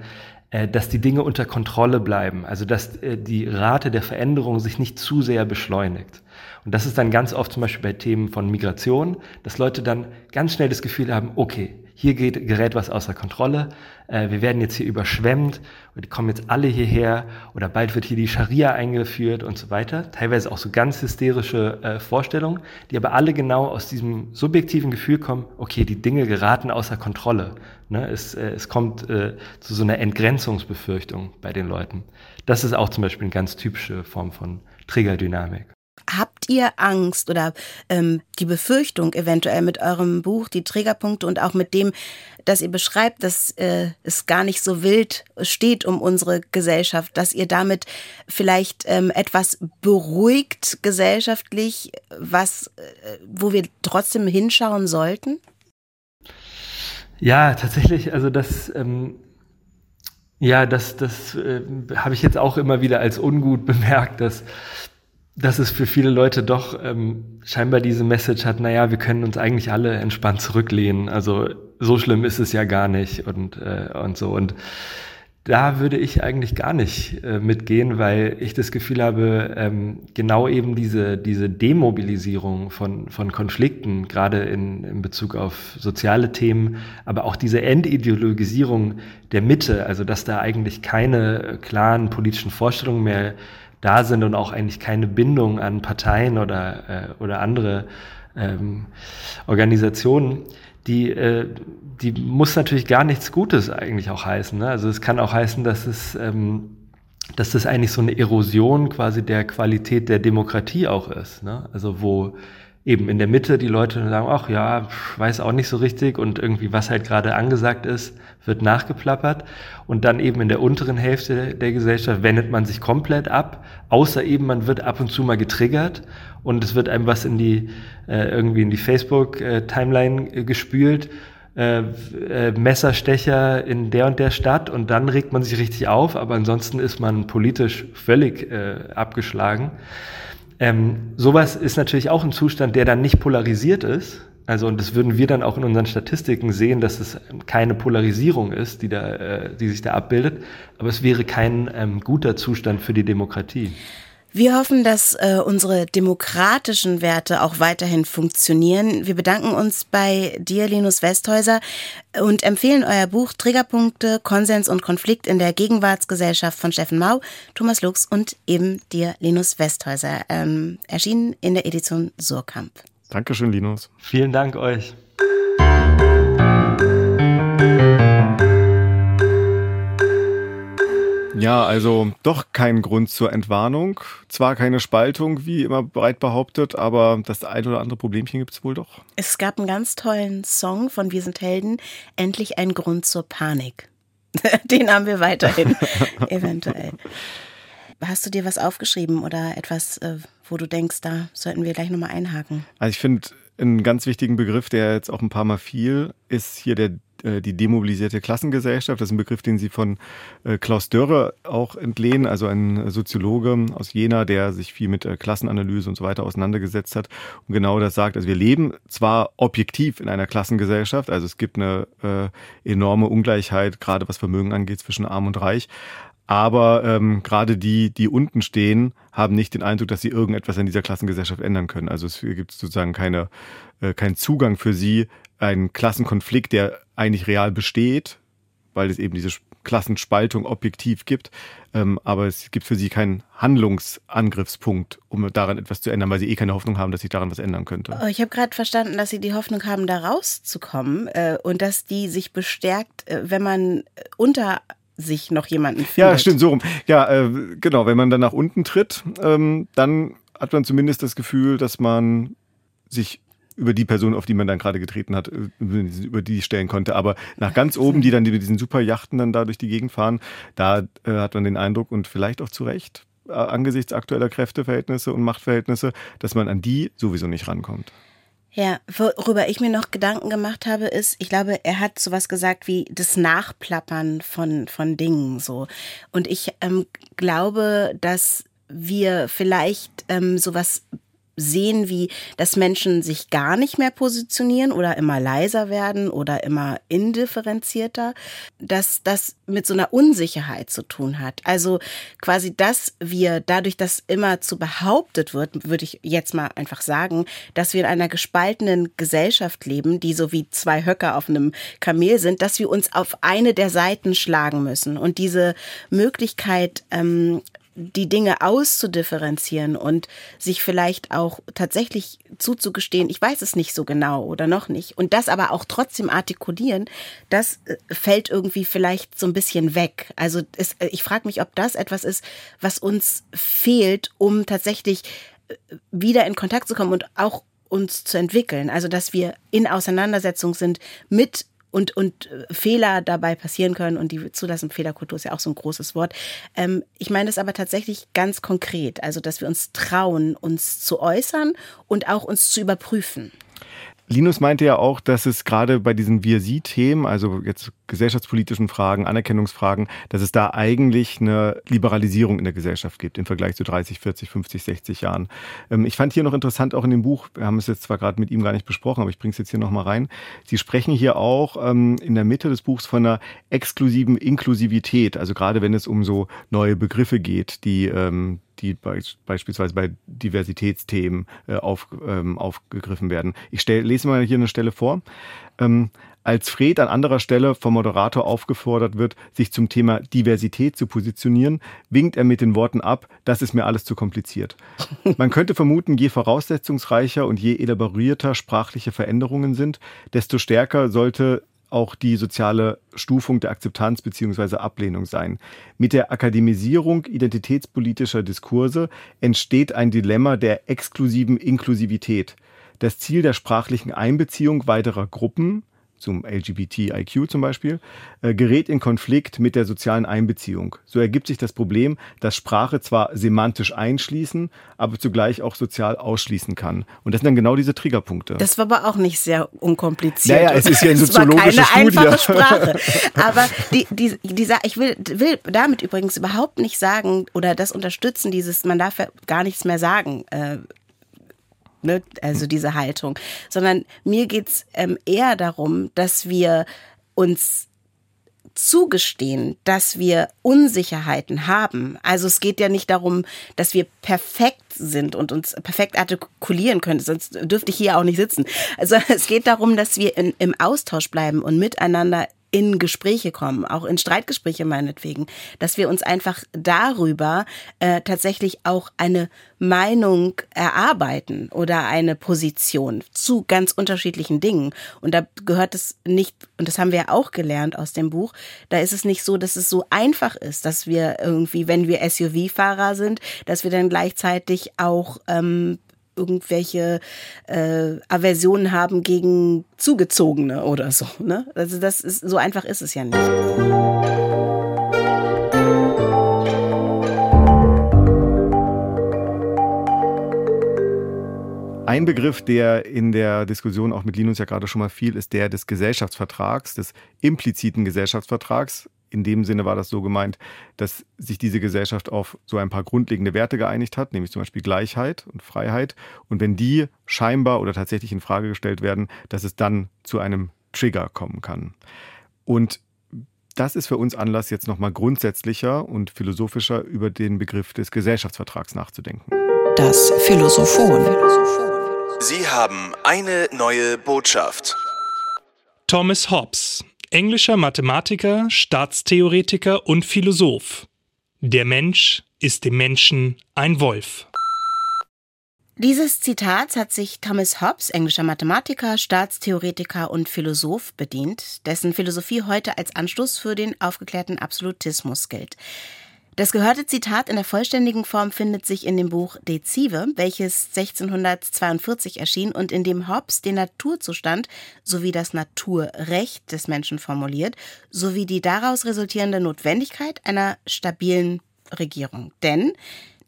äh, dass die Dinge unter Kontrolle bleiben, also dass äh, die Rate der Veränderung sich nicht zu sehr beschleunigt. Und das ist dann ganz oft zum Beispiel bei Themen von Migration, dass Leute dann ganz schnell das Gefühl haben, okay, hier geht, gerät was außer Kontrolle, äh, wir werden jetzt hier überschwemmt und die kommen jetzt alle hierher oder bald wird hier die Scharia eingeführt und so weiter. Teilweise auch so ganz hysterische äh, Vorstellungen, die aber alle genau aus diesem subjektiven Gefühl kommen, okay, die Dinge geraten außer Kontrolle. Ne? Es, äh, es kommt äh, zu so einer Entgrenzungsbefürchtung bei den Leuten. Das ist auch zum Beispiel eine ganz typische Form von Triggerdynamik. Habt ihr Angst oder ähm, die Befürchtung eventuell mit eurem Buch, die Trägerpunkte und auch mit dem, dass ihr beschreibt, dass äh, es gar nicht so wild steht um unsere Gesellschaft, dass ihr damit vielleicht ähm, etwas beruhigt gesellschaftlich, was, äh, wo wir trotzdem hinschauen sollten? Ja, tatsächlich. Also das, ähm, ja, das, das äh, habe ich jetzt auch immer wieder als ungut [LAUGHS] bemerkt, dass dass es für viele Leute doch ähm, scheinbar diese Message hat, naja, wir können uns eigentlich alle entspannt zurücklehnen. Also so schlimm ist es ja gar nicht und, äh, und so. Und da würde ich eigentlich gar nicht äh, mitgehen, weil ich das Gefühl habe, ähm, genau eben diese, diese Demobilisierung von, von Konflikten, gerade in, in Bezug auf soziale Themen, aber auch diese Endideologisierung der Mitte, also dass da eigentlich keine klaren politischen Vorstellungen mehr da sind und auch eigentlich keine Bindung an Parteien oder, äh, oder andere ähm, Organisationen, die, äh, die muss natürlich gar nichts Gutes eigentlich auch heißen. Ne? Also es kann auch heißen, dass es ähm, dass das eigentlich so eine Erosion quasi der Qualität der Demokratie auch ist. Ne? Also wo eben in der Mitte die Leute sagen, ach ja, weiß auch nicht so richtig und irgendwie was halt gerade angesagt ist, wird nachgeplappert und dann eben in der unteren Hälfte der Gesellschaft wendet man sich komplett ab, außer eben man wird ab und zu mal getriggert und es wird einem was in die äh, irgendwie in die Facebook äh, Timeline äh, gespült äh, äh, Messerstecher in der und der Stadt und dann regt man sich richtig auf, aber ansonsten ist man politisch völlig äh, abgeschlagen. Ähm, sowas ist natürlich auch ein Zustand, der dann nicht polarisiert ist. Also, und das würden wir dann auch in unseren Statistiken sehen, dass es keine Polarisierung ist, die, da, äh, die sich da abbildet. Aber es wäre kein ähm, guter Zustand für die Demokratie. Wir hoffen, dass äh, unsere demokratischen Werte auch weiterhin funktionieren. Wir bedanken uns bei dir, Linus Westhäuser, und empfehlen euer Buch Triggerpunkte, Konsens und Konflikt in der Gegenwartsgesellschaft von Steffen Mau, Thomas Lux und eben dir, Linus Westhäuser, ähm, erschienen in der Edition Surkamp. Dankeschön, Linus. Vielen Dank euch. Ja, also doch kein Grund zur Entwarnung. Zwar keine Spaltung, wie immer breit behauptet, aber das ein oder andere Problemchen gibt es wohl doch. Es gab einen ganz tollen Song von Wir sind Helden, Endlich ein Grund zur Panik. [LAUGHS] Den haben wir weiterhin, [LAUGHS] eventuell. Hast du dir was aufgeschrieben oder etwas, äh, wo du denkst, da sollten wir gleich nochmal einhaken? Also ich finde, einen ganz wichtigen Begriff, der jetzt auch ein paar Mal fiel, ist hier der die demobilisierte Klassengesellschaft. Das ist ein Begriff, den Sie von äh, Klaus Dörre auch entlehnen, also ein Soziologe aus Jena, der sich viel mit äh, Klassenanalyse und so weiter auseinandergesetzt hat und genau das sagt. Also wir leben zwar objektiv in einer Klassengesellschaft, also es gibt eine äh, enorme Ungleichheit, gerade was Vermögen angeht, zwischen Arm und Reich, aber ähm, gerade die, die unten stehen, haben nicht den Eindruck, dass sie irgendetwas in dieser Klassengesellschaft ändern können. Also es gibt sozusagen keine, äh, keinen Zugang für sie, einen Klassenkonflikt, der eigentlich real besteht, weil es eben diese Klassenspaltung objektiv gibt. Ähm, aber es gibt für sie keinen Handlungsangriffspunkt, um daran etwas zu ändern, weil sie eh keine Hoffnung haben, dass sich daran was ändern könnte. Oh, ich habe gerade verstanden, dass sie die Hoffnung haben, da rauszukommen äh, und dass die sich bestärkt, äh, wenn man unter sich noch jemanden findet. Ja, stimmt, so rum. Ja, äh, genau, wenn man dann nach unten tritt, ähm, dann hat man zumindest das Gefühl, dass man sich über die Person, auf die man dann gerade getreten hat, äh, über die stellen konnte. Aber nach ganz oben, die dann mit diesen super Yachten dann da durch die Gegend fahren, da äh, hat man den Eindruck und vielleicht auch zu Recht, äh, angesichts aktueller Kräfteverhältnisse und Machtverhältnisse, dass man an die sowieso nicht rankommt. Ja, worüber ich mir noch Gedanken gemacht habe, ist, ich glaube, er hat sowas gesagt wie das Nachplappern von, von Dingen so. Und ich ähm, glaube, dass wir vielleicht ähm, sowas sehen, wie dass Menschen sich gar nicht mehr positionieren oder immer leiser werden oder immer indifferenzierter, dass das mit so einer Unsicherheit zu tun hat. Also quasi, dass wir dadurch, dass immer zu behauptet wird, würde ich jetzt mal einfach sagen, dass wir in einer gespaltenen Gesellschaft leben, die so wie zwei Höcker auf einem Kamel sind, dass wir uns auf eine der Seiten schlagen müssen. Und diese Möglichkeit, ähm, die Dinge auszudifferenzieren und sich vielleicht auch tatsächlich zuzugestehen, ich weiß es nicht so genau oder noch nicht. Und das aber auch trotzdem artikulieren, das äh, fällt irgendwie vielleicht so ein bisschen weg. Also es, äh, ich frage mich, ob das etwas ist, was uns fehlt, um tatsächlich äh, wieder in Kontakt zu kommen und auch uns zu entwickeln. Also dass wir in Auseinandersetzung sind mit und, und äh, Fehler dabei passieren können und die Zulassung Fehlerkultur ist ja auch so ein großes Wort. Ähm, ich meine das aber tatsächlich ganz konkret, also dass wir uns trauen, uns zu äußern und auch uns zu überprüfen. Linus meinte ja auch, dass es gerade bei diesen Wir-Sie-Themen, also jetzt gesellschaftspolitischen Fragen, Anerkennungsfragen, dass es da eigentlich eine Liberalisierung in der Gesellschaft gibt im Vergleich zu 30, 40, 50, 60 Jahren. Ähm, ich fand hier noch interessant, auch in dem Buch, wir haben es jetzt zwar gerade mit ihm gar nicht besprochen, aber ich bringe es jetzt hier nochmal rein. Sie sprechen hier auch ähm, in der Mitte des Buchs von einer exklusiven Inklusivität, also gerade wenn es um so neue Begriffe geht, die die beispielsweise bei Diversitätsthemen äh, auf, ähm, aufgegriffen werden. Ich stell, lese mal hier eine Stelle vor. Ähm, als Fred an anderer Stelle vom Moderator aufgefordert wird, sich zum Thema Diversität zu positionieren, winkt er mit den Worten ab, das ist mir alles zu kompliziert. [LAUGHS] Man könnte vermuten, je voraussetzungsreicher und je elaborierter sprachliche Veränderungen sind, desto stärker sollte auch die soziale Stufung der Akzeptanz bzw. Ablehnung sein. Mit der Akademisierung identitätspolitischer Diskurse entsteht ein Dilemma der exklusiven Inklusivität. Das Ziel der sprachlichen Einbeziehung weiterer Gruppen, zum LGBTIQ zum Beispiel, äh, gerät in Konflikt mit der sozialen Einbeziehung. So ergibt sich das Problem, dass Sprache zwar semantisch einschließen, aber zugleich auch sozial ausschließen kann. Und das sind dann genau diese Triggerpunkte. Das war aber auch nicht sehr unkompliziert. Naja, es ist ja eine soziologische es war keine Studie. einfache [LAUGHS] Sprache. Aber die, die, die, ich will, will damit übrigens überhaupt nicht sagen oder das unterstützen, dieses, man darf ja gar nichts mehr sagen. Äh, ne? also diese Haltung, sondern mir geht's ähm, eher darum, dass wir uns zugestehen, dass wir Unsicherheiten haben. Also es geht ja nicht darum, dass wir perfekt sind und uns perfekt artikulieren können, sonst dürfte ich hier auch nicht sitzen. Also [LAUGHS] es geht darum, dass wir in, im Austausch bleiben und miteinander in Gespräche kommen, auch in Streitgespräche meinetwegen, dass wir uns einfach darüber äh, tatsächlich auch eine Meinung erarbeiten oder eine Position zu ganz unterschiedlichen Dingen. Und da gehört es nicht, und das haben wir ja auch gelernt aus dem Buch, da ist es nicht so, dass es so einfach ist, dass wir irgendwie, wenn wir SUV-Fahrer sind, dass wir dann gleichzeitig auch ähm, irgendwelche äh, Aversionen haben gegen Zugezogene oder so. Ne? Also das ist so einfach ist es ja nicht. Ein Begriff, der in der Diskussion auch mit Linus ja gerade schon mal fiel, ist der des Gesellschaftsvertrags, des impliziten Gesellschaftsvertrags in dem Sinne war das so gemeint, dass sich diese Gesellschaft auf so ein paar grundlegende Werte geeinigt hat, nämlich zum Beispiel Gleichheit und Freiheit. Und wenn die scheinbar oder tatsächlich in Frage gestellt werden, dass es dann zu einem Trigger kommen kann. Und das ist für uns Anlass, jetzt nochmal grundsätzlicher und philosophischer über den Begriff des Gesellschaftsvertrags nachzudenken. Das Philosophon. Sie haben eine neue Botschaft. Thomas Hobbes englischer Mathematiker, Staatstheoretiker und Philosoph. Der Mensch ist dem Menschen ein Wolf. Dieses Zitat hat sich Thomas Hobbes, englischer Mathematiker, Staatstheoretiker und Philosoph, bedient, dessen Philosophie heute als Anstoß für den aufgeklärten Absolutismus gilt. Das gehörte Zitat in der vollständigen Form findet sich in dem Buch Dezive, welches 1642 erschien und in dem Hobbes den Naturzustand sowie das Naturrecht des Menschen formuliert, sowie die daraus resultierende Notwendigkeit einer stabilen Regierung. Denn,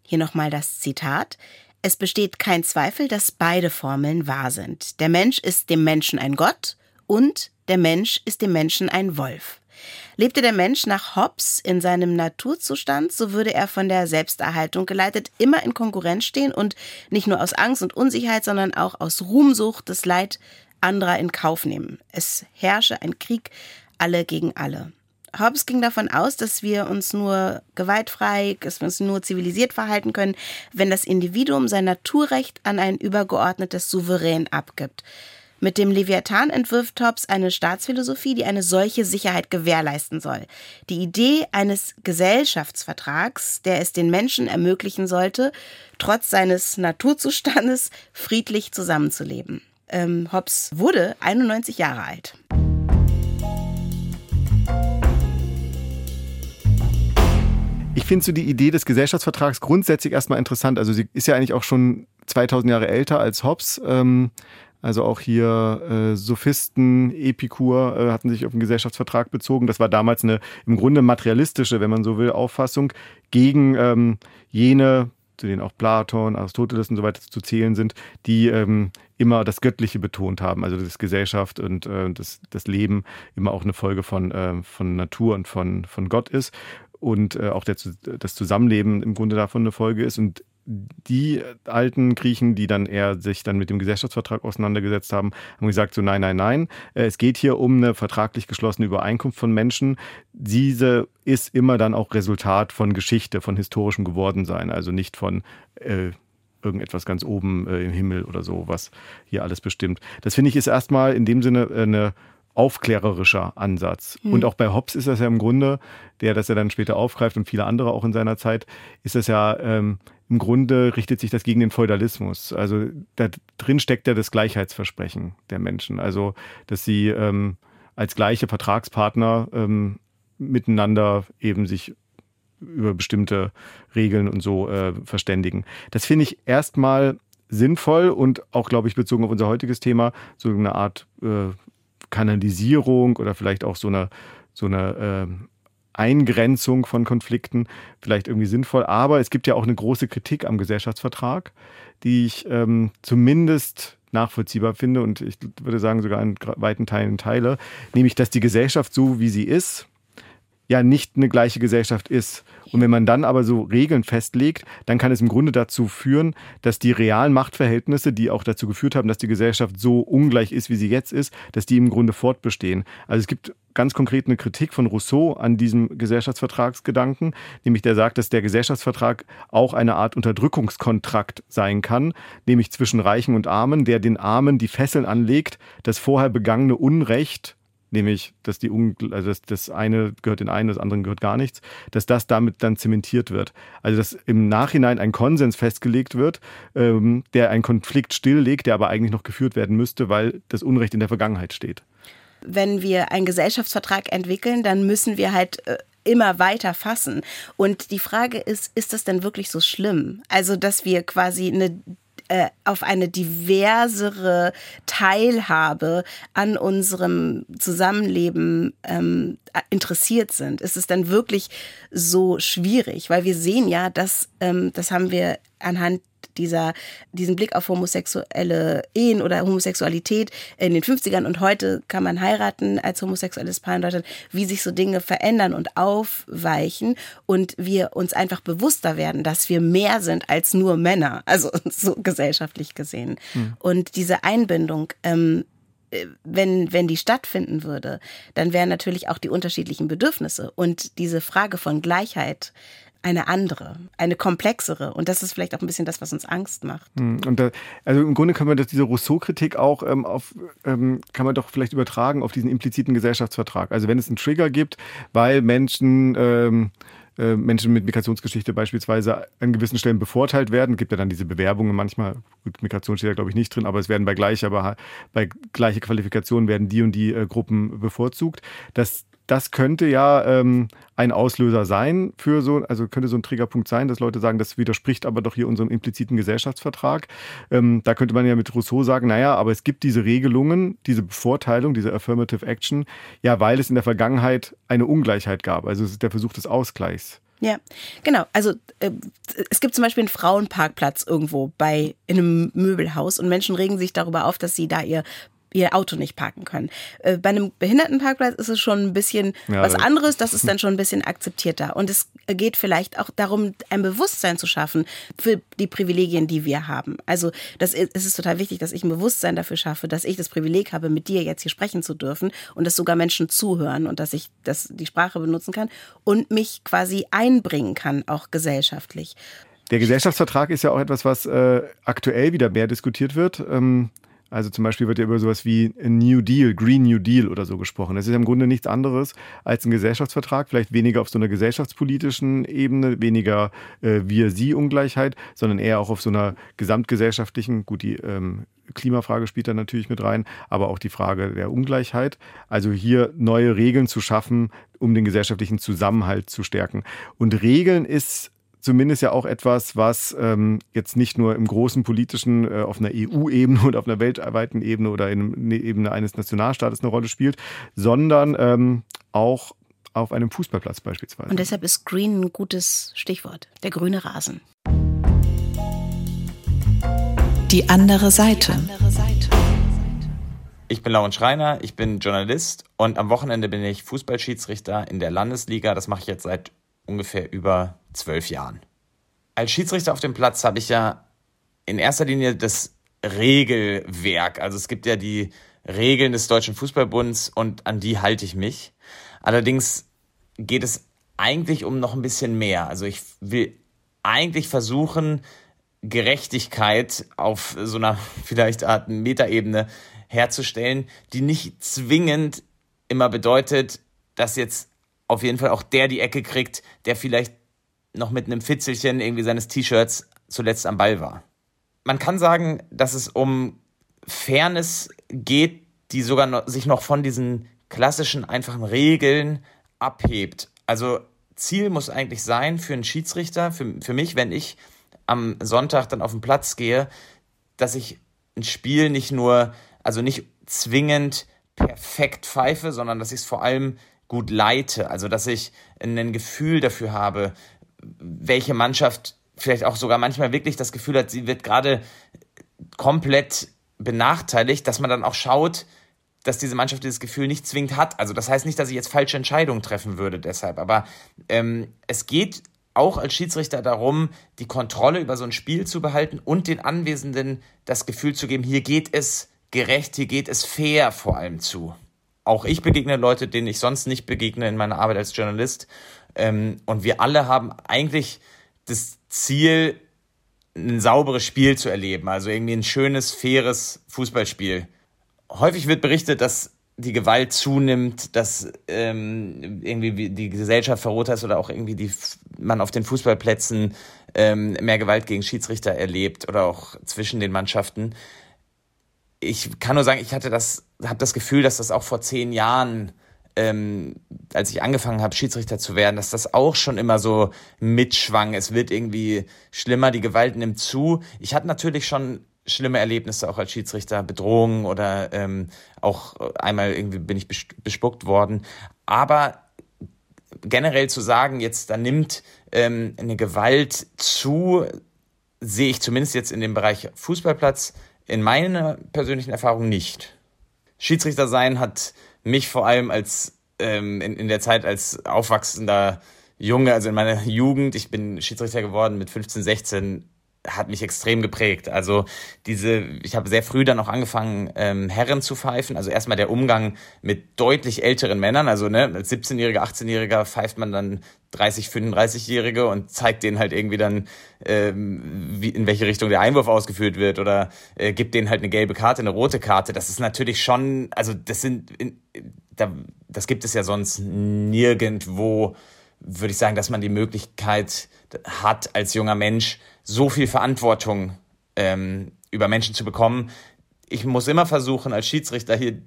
hier nochmal das Zitat, es besteht kein Zweifel, dass beide Formeln wahr sind. Der Mensch ist dem Menschen ein Gott und der Mensch ist dem Menschen ein Wolf. Lebte der Mensch nach Hobbes in seinem Naturzustand, so würde er von der Selbsterhaltung geleitet immer in Konkurrenz stehen und nicht nur aus Angst und Unsicherheit, sondern auch aus Ruhmsucht das Leid anderer in Kauf nehmen. Es herrsche ein Krieg alle gegen alle. Hobbes ging davon aus, dass wir uns nur gewaltfrei, dass wir uns nur zivilisiert verhalten können, wenn das Individuum sein Naturrecht an ein übergeordnetes Souverän abgibt. Mit dem Leviathan entwirft Hobbes eine Staatsphilosophie, die eine solche Sicherheit gewährleisten soll. Die Idee eines Gesellschaftsvertrags, der es den Menschen ermöglichen sollte, trotz seines Naturzustandes [LAUGHS] friedlich zusammenzuleben. Ähm, Hobbes wurde 91 Jahre alt. Ich finde so die Idee des Gesellschaftsvertrags grundsätzlich erstmal interessant. Also sie ist ja eigentlich auch schon 2000 Jahre älter als Hobbes. Ähm, also auch hier äh, Sophisten, Epikur äh, hatten sich auf den Gesellschaftsvertrag bezogen. Das war damals eine im Grunde materialistische, wenn man so will, Auffassung gegen ähm, jene, zu denen auch Platon, Aristoteles und so weiter zu zählen sind, die ähm, immer das Göttliche betont haben, also das Gesellschaft und äh, das, das Leben immer auch eine Folge von, äh, von Natur und von, von Gott ist und äh, auch der, das Zusammenleben im Grunde davon eine Folge ist. Und die alten Griechen, die dann eher sich dann mit dem Gesellschaftsvertrag auseinandergesetzt haben, haben gesagt, so nein, nein, nein, äh, es geht hier um eine vertraglich geschlossene Übereinkunft von Menschen. Diese ist immer dann auch Resultat von Geschichte, von historischem Gewordensein, also nicht von äh, irgendetwas ganz oben äh, im Himmel oder so, was hier alles bestimmt. Das finde ich ist erstmal in dem Sinne äh, eine aufklärerischer Ansatz. Mhm. Und auch bei Hobbes ist das ja im Grunde, der das ja dann später aufgreift und viele andere auch in seiner Zeit, ist das ja ähm, im Grunde richtet sich das gegen den Feudalismus. Also da drin steckt ja das Gleichheitsversprechen der Menschen. Also dass sie ähm, als gleiche Vertragspartner ähm, miteinander eben sich über bestimmte Regeln und so äh, verständigen. Das finde ich erstmal sinnvoll und auch, glaube ich, bezogen auf unser heutiges Thema, so eine Art äh, Kanalisierung oder vielleicht auch so eine, so eine äh, Eingrenzung von Konflikten vielleicht irgendwie sinnvoll. Aber es gibt ja auch eine große Kritik am Gesellschaftsvertrag, die ich ähm, zumindest nachvollziehbar finde und ich würde sagen sogar in weiten Teilen teile, nämlich dass die Gesellschaft so wie sie ist, ja nicht eine gleiche Gesellschaft ist. Und wenn man dann aber so Regeln festlegt, dann kann es im Grunde dazu führen, dass die realen Machtverhältnisse, die auch dazu geführt haben, dass die Gesellschaft so ungleich ist, wie sie jetzt ist, dass die im Grunde fortbestehen. Also es gibt ganz konkret eine Kritik von Rousseau an diesem Gesellschaftsvertragsgedanken, nämlich der sagt, dass der Gesellschaftsvertrag auch eine Art Unterdrückungskontrakt sein kann, nämlich zwischen Reichen und Armen, der den Armen die Fesseln anlegt, das vorher begangene Unrecht nämlich dass die also das, das eine gehört den einen, das andere gehört gar nichts, dass das damit dann zementiert wird. Also dass im Nachhinein ein Konsens festgelegt wird, ähm, der einen Konflikt stilllegt, der aber eigentlich noch geführt werden müsste, weil das Unrecht in der Vergangenheit steht. Wenn wir einen Gesellschaftsvertrag entwickeln, dann müssen wir halt äh, immer weiter fassen. Und die Frage ist, ist das denn wirklich so schlimm? Also, dass wir quasi eine äh, auf eine diversere Teilhabe an unserem Zusammenleben ähm, interessiert sind. Ist es dann wirklich so schwierig? Weil wir sehen ja, dass, ähm, das haben wir anhand dieser, diesen Blick auf homosexuelle Ehen oder Homosexualität in den 50ern und heute kann man heiraten als homosexuelles Paar in Deutschland, wie sich so Dinge verändern und aufweichen und wir uns einfach bewusster werden, dass wir mehr sind als nur Männer, [LAUGHS] also so gesellschaftlich gesehen. Hm. Und diese Einbindung, ähm, äh, wenn, wenn die stattfinden würde, dann wären natürlich auch die unterschiedlichen Bedürfnisse und diese Frage von Gleichheit eine andere, eine komplexere. Und das ist vielleicht auch ein bisschen das, was uns Angst macht. Hm, und da, also im Grunde kann man das, diese Rousseau-Kritik auch ähm, auf, ähm, kann man doch vielleicht übertragen auf diesen impliziten Gesellschaftsvertrag. Also wenn es einen Trigger gibt, weil Menschen ähm, äh, Menschen mit Migrationsgeschichte beispielsweise an gewissen Stellen bevorteilt werden. Gibt ja dann diese Bewerbungen manchmal, gut, Migration steht da glaube ich nicht drin, aber es werden bei gleicher, bei gleicher Qualifikation werden die und die äh, Gruppen bevorzugt. Dass das könnte ja ähm, ein Auslöser sein für so, also könnte so ein Triggerpunkt sein, dass Leute sagen, das widerspricht aber doch hier unserem impliziten Gesellschaftsvertrag. Ähm, da könnte man ja mit Rousseau sagen, naja, aber es gibt diese Regelungen, diese Bevorteilung, diese Affirmative Action, ja, weil es in der Vergangenheit eine Ungleichheit gab. Also es ist der Versuch des Ausgleichs. Ja, genau. Also äh, es gibt zum Beispiel einen Frauenparkplatz irgendwo bei in einem Möbelhaus und Menschen regen sich darüber auf, dass sie da ihr ihr Auto nicht parken können. Äh, bei einem Behindertenparkplatz ist es schon ein bisschen ja, was anderes, das ist dann schon ein bisschen akzeptierter. Und es geht vielleicht auch darum, ein Bewusstsein zu schaffen für die Privilegien, die wir haben. Also das ist, es ist total wichtig, dass ich ein Bewusstsein dafür schaffe, dass ich das Privileg habe, mit dir jetzt hier sprechen zu dürfen und dass sogar Menschen zuhören und dass ich das, die Sprache benutzen kann und mich quasi einbringen kann, auch gesellschaftlich. Der Gesellschaftsvertrag ist ja auch etwas, was äh, aktuell wieder mehr diskutiert wird. Ähm also zum Beispiel wird ja über sowas wie New Deal, Green New Deal oder so gesprochen. Das ist im Grunde nichts anderes als ein Gesellschaftsvertrag, vielleicht weniger auf so einer gesellschaftspolitischen Ebene, weniger äh, Wir-Sie-Ungleichheit, sondern eher auch auf so einer gesamtgesellschaftlichen, gut, die ähm, Klimafrage spielt da natürlich mit rein, aber auch die Frage der Ungleichheit. Also hier neue Regeln zu schaffen, um den gesellschaftlichen Zusammenhalt zu stärken. Und Regeln ist zumindest ja auch etwas, was ähm, jetzt nicht nur im großen politischen, äh, auf einer EU-Ebene [LAUGHS] oder auf einer weltweiten Ebene oder in der Ebene eines Nationalstaates eine Rolle spielt, sondern ähm, auch auf einem Fußballplatz beispielsweise. Und deshalb ist Green ein gutes Stichwort, der grüne Rasen. Die andere Seite. Ich bin Lauren Schreiner, ich bin Journalist und am Wochenende bin ich Fußballschiedsrichter in der Landesliga. Das mache ich jetzt seit ungefähr über zwölf Jahren. Als Schiedsrichter auf dem Platz habe ich ja in erster Linie das Regelwerk. Also es gibt ja die Regeln des Deutschen Fußballbunds und an die halte ich mich. Allerdings geht es eigentlich um noch ein bisschen mehr. Also ich will eigentlich versuchen, Gerechtigkeit auf so einer [LAUGHS] vielleicht Art Metaebene herzustellen, die nicht zwingend immer bedeutet, dass jetzt auf jeden Fall auch der die Ecke kriegt, der vielleicht noch mit einem Fitzelchen irgendwie seines T-Shirts zuletzt am Ball war. Man kann sagen, dass es um Fairness geht, die sogar noch, sich noch von diesen klassischen einfachen Regeln abhebt. Also Ziel muss eigentlich sein für einen Schiedsrichter, für, für mich, wenn ich am Sonntag dann auf den Platz gehe, dass ich ein Spiel nicht nur, also nicht zwingend perfekt pfeife, sondern dass ich es vor allem gut leite. Also dass ich ein Gefühl dafür habe, welche Mannschaft vielleicht auch sogar manchmal wirklich das Gefühl hat, sie wird gerade komplett benachteiligt, dass man dann auch schaut, dass diese Mannschaft dieses Gefühl nicht zwingend hat. Also das heißt nicht, dass ich jetzt falsche Entscheidungen treffen würde deshalb, aber ähm, es geht auch als Schiedsrichter darum, die Kontrolle über so ein Spiel zu behalten und den Anwesenden das Gefühl zu geben, hier geht es gerecht, hier geht es fair vor allem zu. Auch ich begegne Leute, denen ich sonst nicht begegne in meiner Arbeit als Journalist. Ähm, und wir alle haben eigentlich das Ziel, ein sauberes Spiel zu erleben. Also irgendwie ein schönes, faires Fußballspiel. Häufig wird berichtet, dass die Gewalt zunimmt, dass ähm, irgendwie die Gesellschaft verroht ist oder auch irgendwie die man auf den Fußballplätzen ähm, mehr Gewalt gegen Schiedsrichter erlebt oder auch zwischen den Mannschaften. Ich kann nur sagen, ich hatte das, habe das Gefühl, dass das auch vor zehn Jahren ähm, als ich angefangen habe, Schiedsrichter zu werden, dass das auch schon immer so mitschwang. Es wird irgendwie schlimmer, die Gewalt nimmt zu. Ich hatte natürlich schon schlimme Erlebnisse auch als Schiedsrichter, Bedrohungen oder ähm, auch einmal irgendwie bin ich bespuckt worden. Aber generell zu sagen, jetzt da nimmt ähm, eine Gewalt zu, sehe ich zumindest jetzt in dem Bereich Fußballplatz in meiner persönlichen Erfahrung nicht. Schiedsrichter sein hat mich vor allem als ähm, in, in der Zeit als aufwachsender Junge, also in meiner Jugend, ich bin Schiedsrichter geworden mit 15, 16, hat mich extrem geprägt. Also diese, ich habe sehr früh dann auch angefangen, ähm, Herren zu pfeifen. Also erstmal der Umgang mit deutlich älteren Männern. Also ne, als 17-Jähriger, 18-Jähriger pfeift man dann 30, 35-Jährige und zeigt denen halt irgendwie dann, ähm, wie, in welche Richtung der Einwurf ausgeführt wird oder äh, gibt denen halt eine gelbe Karte, eine rote Karte. Das ist natürlich schon, also das sind, in, da, das gibt es ja sonst nirgendwo, würde ich sagen, dass man die Möglichkeit hat, als junger Mensch so viel Verantwortung ähm, über Menschen zu bekommen. Ich muss immer versuchen, als Schiedsrichter hier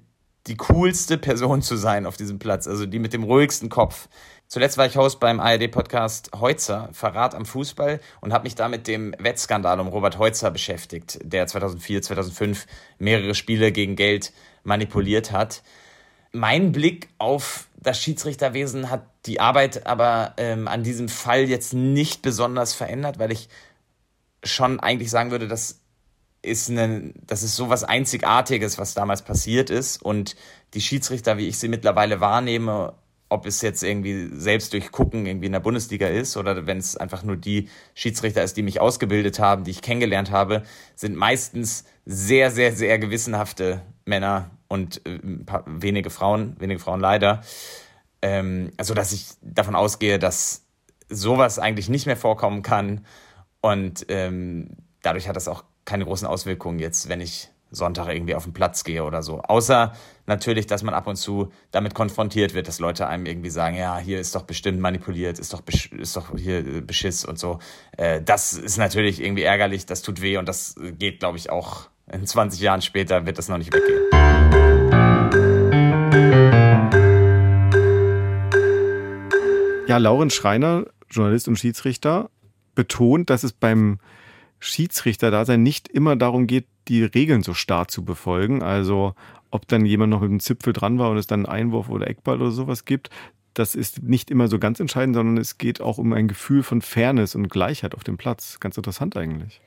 die coolste Person zu sein auf diesem Platz, also die mit dem ruhigsten Kopf. Zuletzt war ich Host beim ARD-Podcast Heutzer, Verrat am Fußball, und habe mich da mit dem Wettskandal um Robert Heutzer beschäftigt, der 2004, 2005 mehrere Spiele gegen Geld manipuliert hat. Mein Blick auf das Schiedsrichterwesen hat die Arbeit aber ähm, an diesem Fall jetzt nicht besonders verändert, weil ich schon eigentlich sagen würde, dass ist eine, das ist so was Einzigartiges, was damals passiert ist. Und die Schiedsrichter, wie ich sie mittlerweile wahrnehme, ob es jetzt irgendwie selbst durch Gucken irgendwie in der Bundesliga ist oder wenn es einfach nur die Schiedsrichter ist, die mich ausgebildet haben, die ich kennengelernt habe, sind meistens sehr, sehr, sehr gewissenhafte Männer und äh, paar, wenige Frauen, wenige Frauen leider. Ähm, also, dass ich davon ausgehe, dass sowas eigentlich nicht mehr vorkommen kann und ähm, dadurch hat das auch keine großen Auswirkungen jetzt, wenn ich Sonntag irgendwie auf den Platz gehe oder so. Außer natürlich, dass man ab und zu damit konfrontiert wird, dass Leute einem irgendwie sagen, ja, hier ist doch bestimmt manipuliert, ist doch, ist doch hier äh, Beschiss und so. Äh, das ist natürlich irgendwie ärgerlich, das tut weh und das geht, glaube ich, auch in 20 Jahren später wird das noch nicht weggehen. Ja, Lauren Schreiner, Journalist und Schiedsrichter, betont, dass es beim Schiedsrichter-Dasein nicht immer darum geht, die Regeln so starr zu befolgen. Also ob dann jemand noch mit dem Zipfel dran war und es dann Einwurf oder Eckball oder sowas gibt, das ist nicht immer so ganz entscheidend, sondern es geht auch um ein Gefühl von Fairness und Gleichheit auf dem Platz. Ganz interessant eigentlich.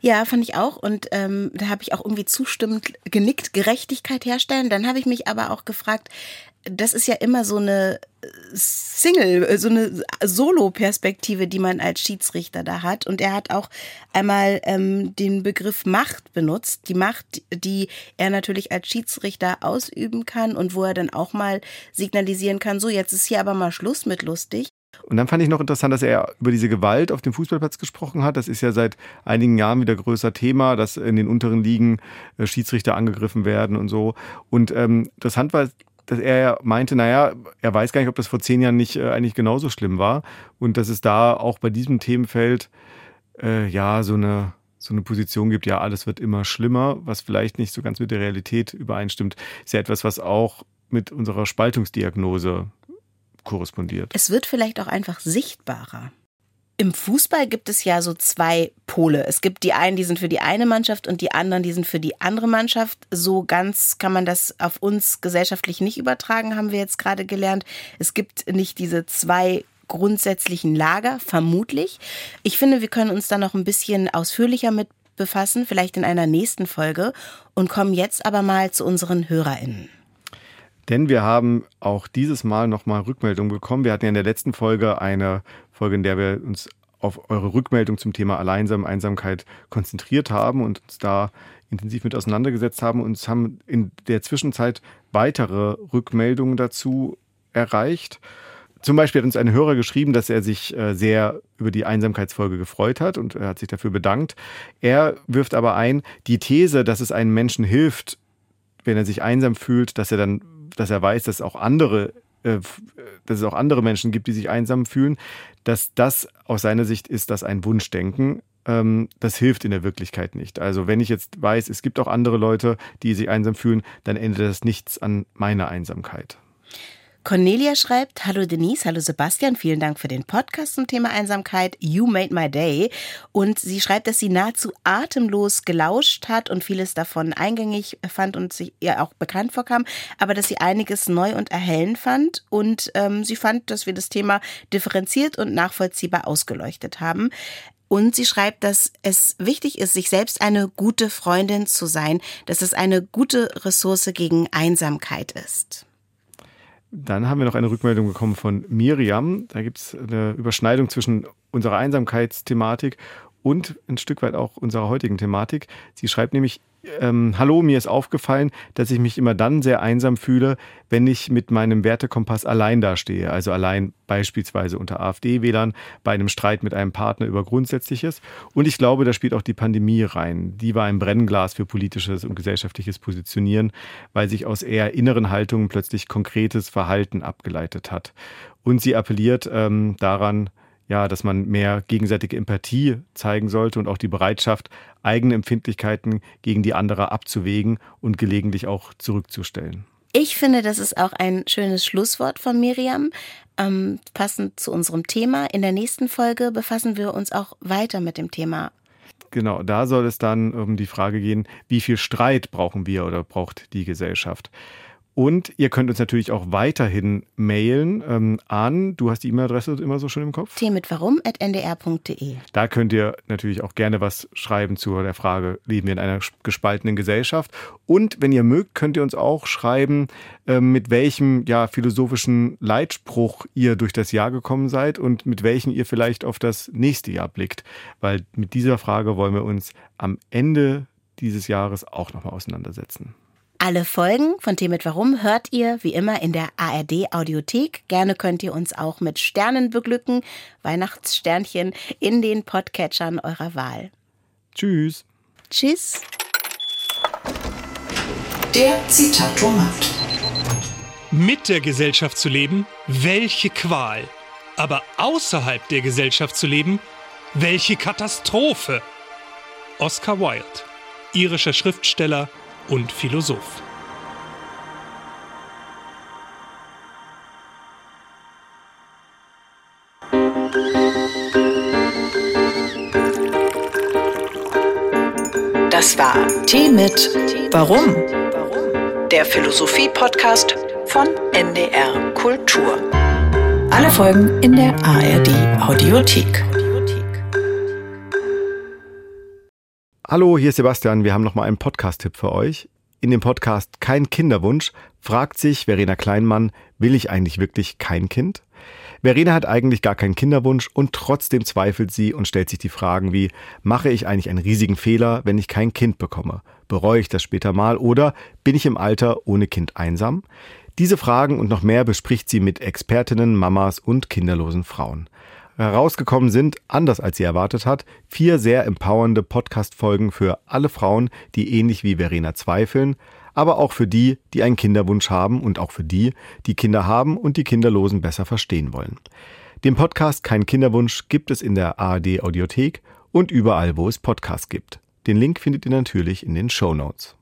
Ja, fand ich auch. Und ähm, da habe ich auch irgendwie zustimmend genickt, Gerechtigkeit herstellen. Dann habe ich mich aber auch gefragt, das ist ja immer so eine Single, so eine Solo-Perspektive, die man als Schiedsrichter da hat. Und er hat auch einmal ähm, den Begriff Macht benutzt. Die Macht, die er natürlich als Schiedsrichter ausüben kann und wo er dann auch mal signalisieren kann, so jetzt ist hier aber mal Schluss mit lustig. Und dann fand ich noch interessant, dass er über diese Gewalt auf dem Fußballplatz gesprochen hat. Das ist ja seit einigen Jahren wieder größer Thema, dass in den unteren Ligen äh, Schiedsrichter angegriffen werden und so. Und ähm, interessant war, dass er meinte, naja, er weiß gar nicht, ob das vor zehn Jahren nicht äh, eigentlich genauso schlimm war und dass es da auch bei diesem Themenfeld äh, ja so eine so eine Position gibt, ja, alles wird immer schlimmer, was vielleicht nicht so ganz mit der Realität übereinstimmt, ist ja etwas, was auch mit unserer Spaltungsdiagnose korrespondiert. Es wird vielleicht auch einfach sichtbarer. Im Fußball gibt es ja so zwei Pole. Es gibt die einen, die sind für die eine Mannschaft und die anderen, die sind für die andere Mannschaft. So ganz kann man das auf uns gesellschaftlich nicht übertragen, haben wir jetzt gerade gelernt. Es gibt nicht diese zwei grundsätzlichen Lager, vermutlich. Ich finde, wir können uns da noch ein bisschen ausführlicher mit befassen, vielleicht in einer nächsten Folge und kommen jetzt aber mal zu unseren HörerInnen. Denn wir haben auch dieses Mal nochmal Rückmeldung bekommen. Wir hatten ja in der letzten Folge eine Folge, in der wir uns auf eure Rückmeldung zum Thema Alleinsam, Einsamkeit konzentriert haben und uns da intensiv mit auseinandergesetzt haben. Und haben in der Zwischenzeit weitere Rückmeldungen dazu erreicht. Zum Beispiel hat uns ein Hörer geschrieben, dass er sich äh, sehr über die Einsamkeitsfolge gefreut hat und er hat sich dafür bedankt. Er wirft aber ein, die These, dass es einem Menschen hilft, wenn er sich einsam fühlt, dass er dann, dass er weiß, dass auch andere äh, dass es auch andere Menschen gibt, die sich einsam fühlen, dass das aus seiner Sicht ist das ein Wunschdenken. Ähm, das hilft in der Wirklichkeit nicht. Also wenn ich jetzt weiß, es gibt auch andere Leute, die sich einsam fühlen, dann ändert das nichts an meiner Einsamkeit. Cornelia schreibt, hallo Denise, hallo Sebastian, vielen Dank für den Podcast zum Thema Einsamkeit. You made my day. Und sie schreibt, dass sie nahezu atemlos gelauscht hat und vieles davon eingängig fand und sich ihr auch bekannt vorkam, aber dass sie einiges neu und erhellend fand. Und ähm, sie fand, dass wir das Thema differenziert und nachvollziehbar ausgeleuchtet haben. Und sie schreibt, dass es wichtig ist, sich selbst eine gute Freundin zu sein, dass es eine gute Ressource gegen Einsamkeit ist. Dann haben wir noch eine Rückmeldung bekommen von Miriam. Da gibt es eine Überschneidung zwischen unserer Einsamkeitsthematik und ein Stück weit auch unserer heutigen Thematik. Sie schreibt nämlich, ähm, Hallo, mir ist aufgefallen, dass ich mich immer dann sehr einsam fühle, wenn ich mit meinem Wertekompass allein dastehe. Also allein beispielsweise unter AfD-Wählern, bei einem Streit mit einem Partner über Grundsätzliches. Und ich glaube, da spielt auch die Pandemie rein. Die war ein Brennglas für politisches und gesellschaftliches Positionieren, weil sich aus eher inneren Haltungen plötzlich konkretes Verhalten abgeleitet hat. Und sie appelliert ähm, daran, ja, dass man mehr gegenseitige Empathie zeigen sollte und auch die Bereitschaft, eigene Empfindlichkeiten gegen die andere abzuwägen und gelegentlich auch zurückzustellen. Ich finde, das ist auch ein schönes Schlusswort von Miriam, ähm, passend zu unserem Thema. In der nächsten Folge befassen wir uns auch weiter mit dem Thema. Genau, da soll es dann um die Frage gehen, wie viel Streit brauchen wir oder braucht die Gesellschaft. Und ihr könnt uns natürlich auch weiterhin mailen ähm, an, du hast die E-Mail-Adresse immer so schon im Kopf? T mit warum at ndr.de. Da könnt ihr natürlich auch gerne was schreiben zu der Frage, leben wir in einer gespaltenen Gesellschaft? Und wenn ihr mögt, könnt ihr uns auch schreiben, äh, mit welchem ja, philosophischen Leitspruch ihr durch das Jahr gekommen seid und mit welchem ihr vielleicht auf das nächste Jahr blickt. Weil mit dieser Frage wollen wir uns am Ende dieses Jahres auch nochmal auseinandersetzen. Alle Folgen von T mit Warum hört ihr wie immer in der ARD Audiothek. Gerne könnt ihr uns auch mit Sternen beglücken, Weihnachtssternchen in den Podcatchern eurer Wahl. Tschüss. Tschüss. Der Zitatomat. Mit der Gesellschaft zu leben, welche Qual. Aber außerhalb der Gesellschaft zu leben, welche Katastrophe. Oscar Wilde, irischer Schriftsteller und Philosoph. Das war Tee mit Warum? Der Philosophie-Podcast von NDR Kultur. Alle Folgen in der ARD Audiothek. Hallo, hier ist Sebastian. Wir haben noch mal einen Podcast-Tipp für euch. In dem Podcast Kein Kinderwunsch fragt sich Verena Kleinmann, will ich eigentlich wirklich kein Kind? Verena hat eigentlich gar keinen Kinderwunsch und trotzdem zweifelt sie und stellt sich die Fragen wie, mache ich eigentlich einen riesigen Fehler, wenn ich kein Kind bekomme? Bereue ich das später mal oder bin ich im Alter ohne Kind einsam? Diese Fragen und noch mehr bespricht sie mit Expertinnen, Mamas und kinderlosen Frauen. Herausgekommen sind, anders als sie erwartet hat, vier sehr empowernde Podcast-Folgen für alle Frauen, die ähnlich wie Verena zweifeln, aber auch für die, die einen Kinderwunsch haben und auch für die, die Kinder haben und die Kinderlosen besser verstehen wollen. Den Podcast Kein Kinderwunsch gibt es in der ARD Audiothek und überall, wo es Podcasts gibt. Den Link findet ihr natürlich in den Show Notes.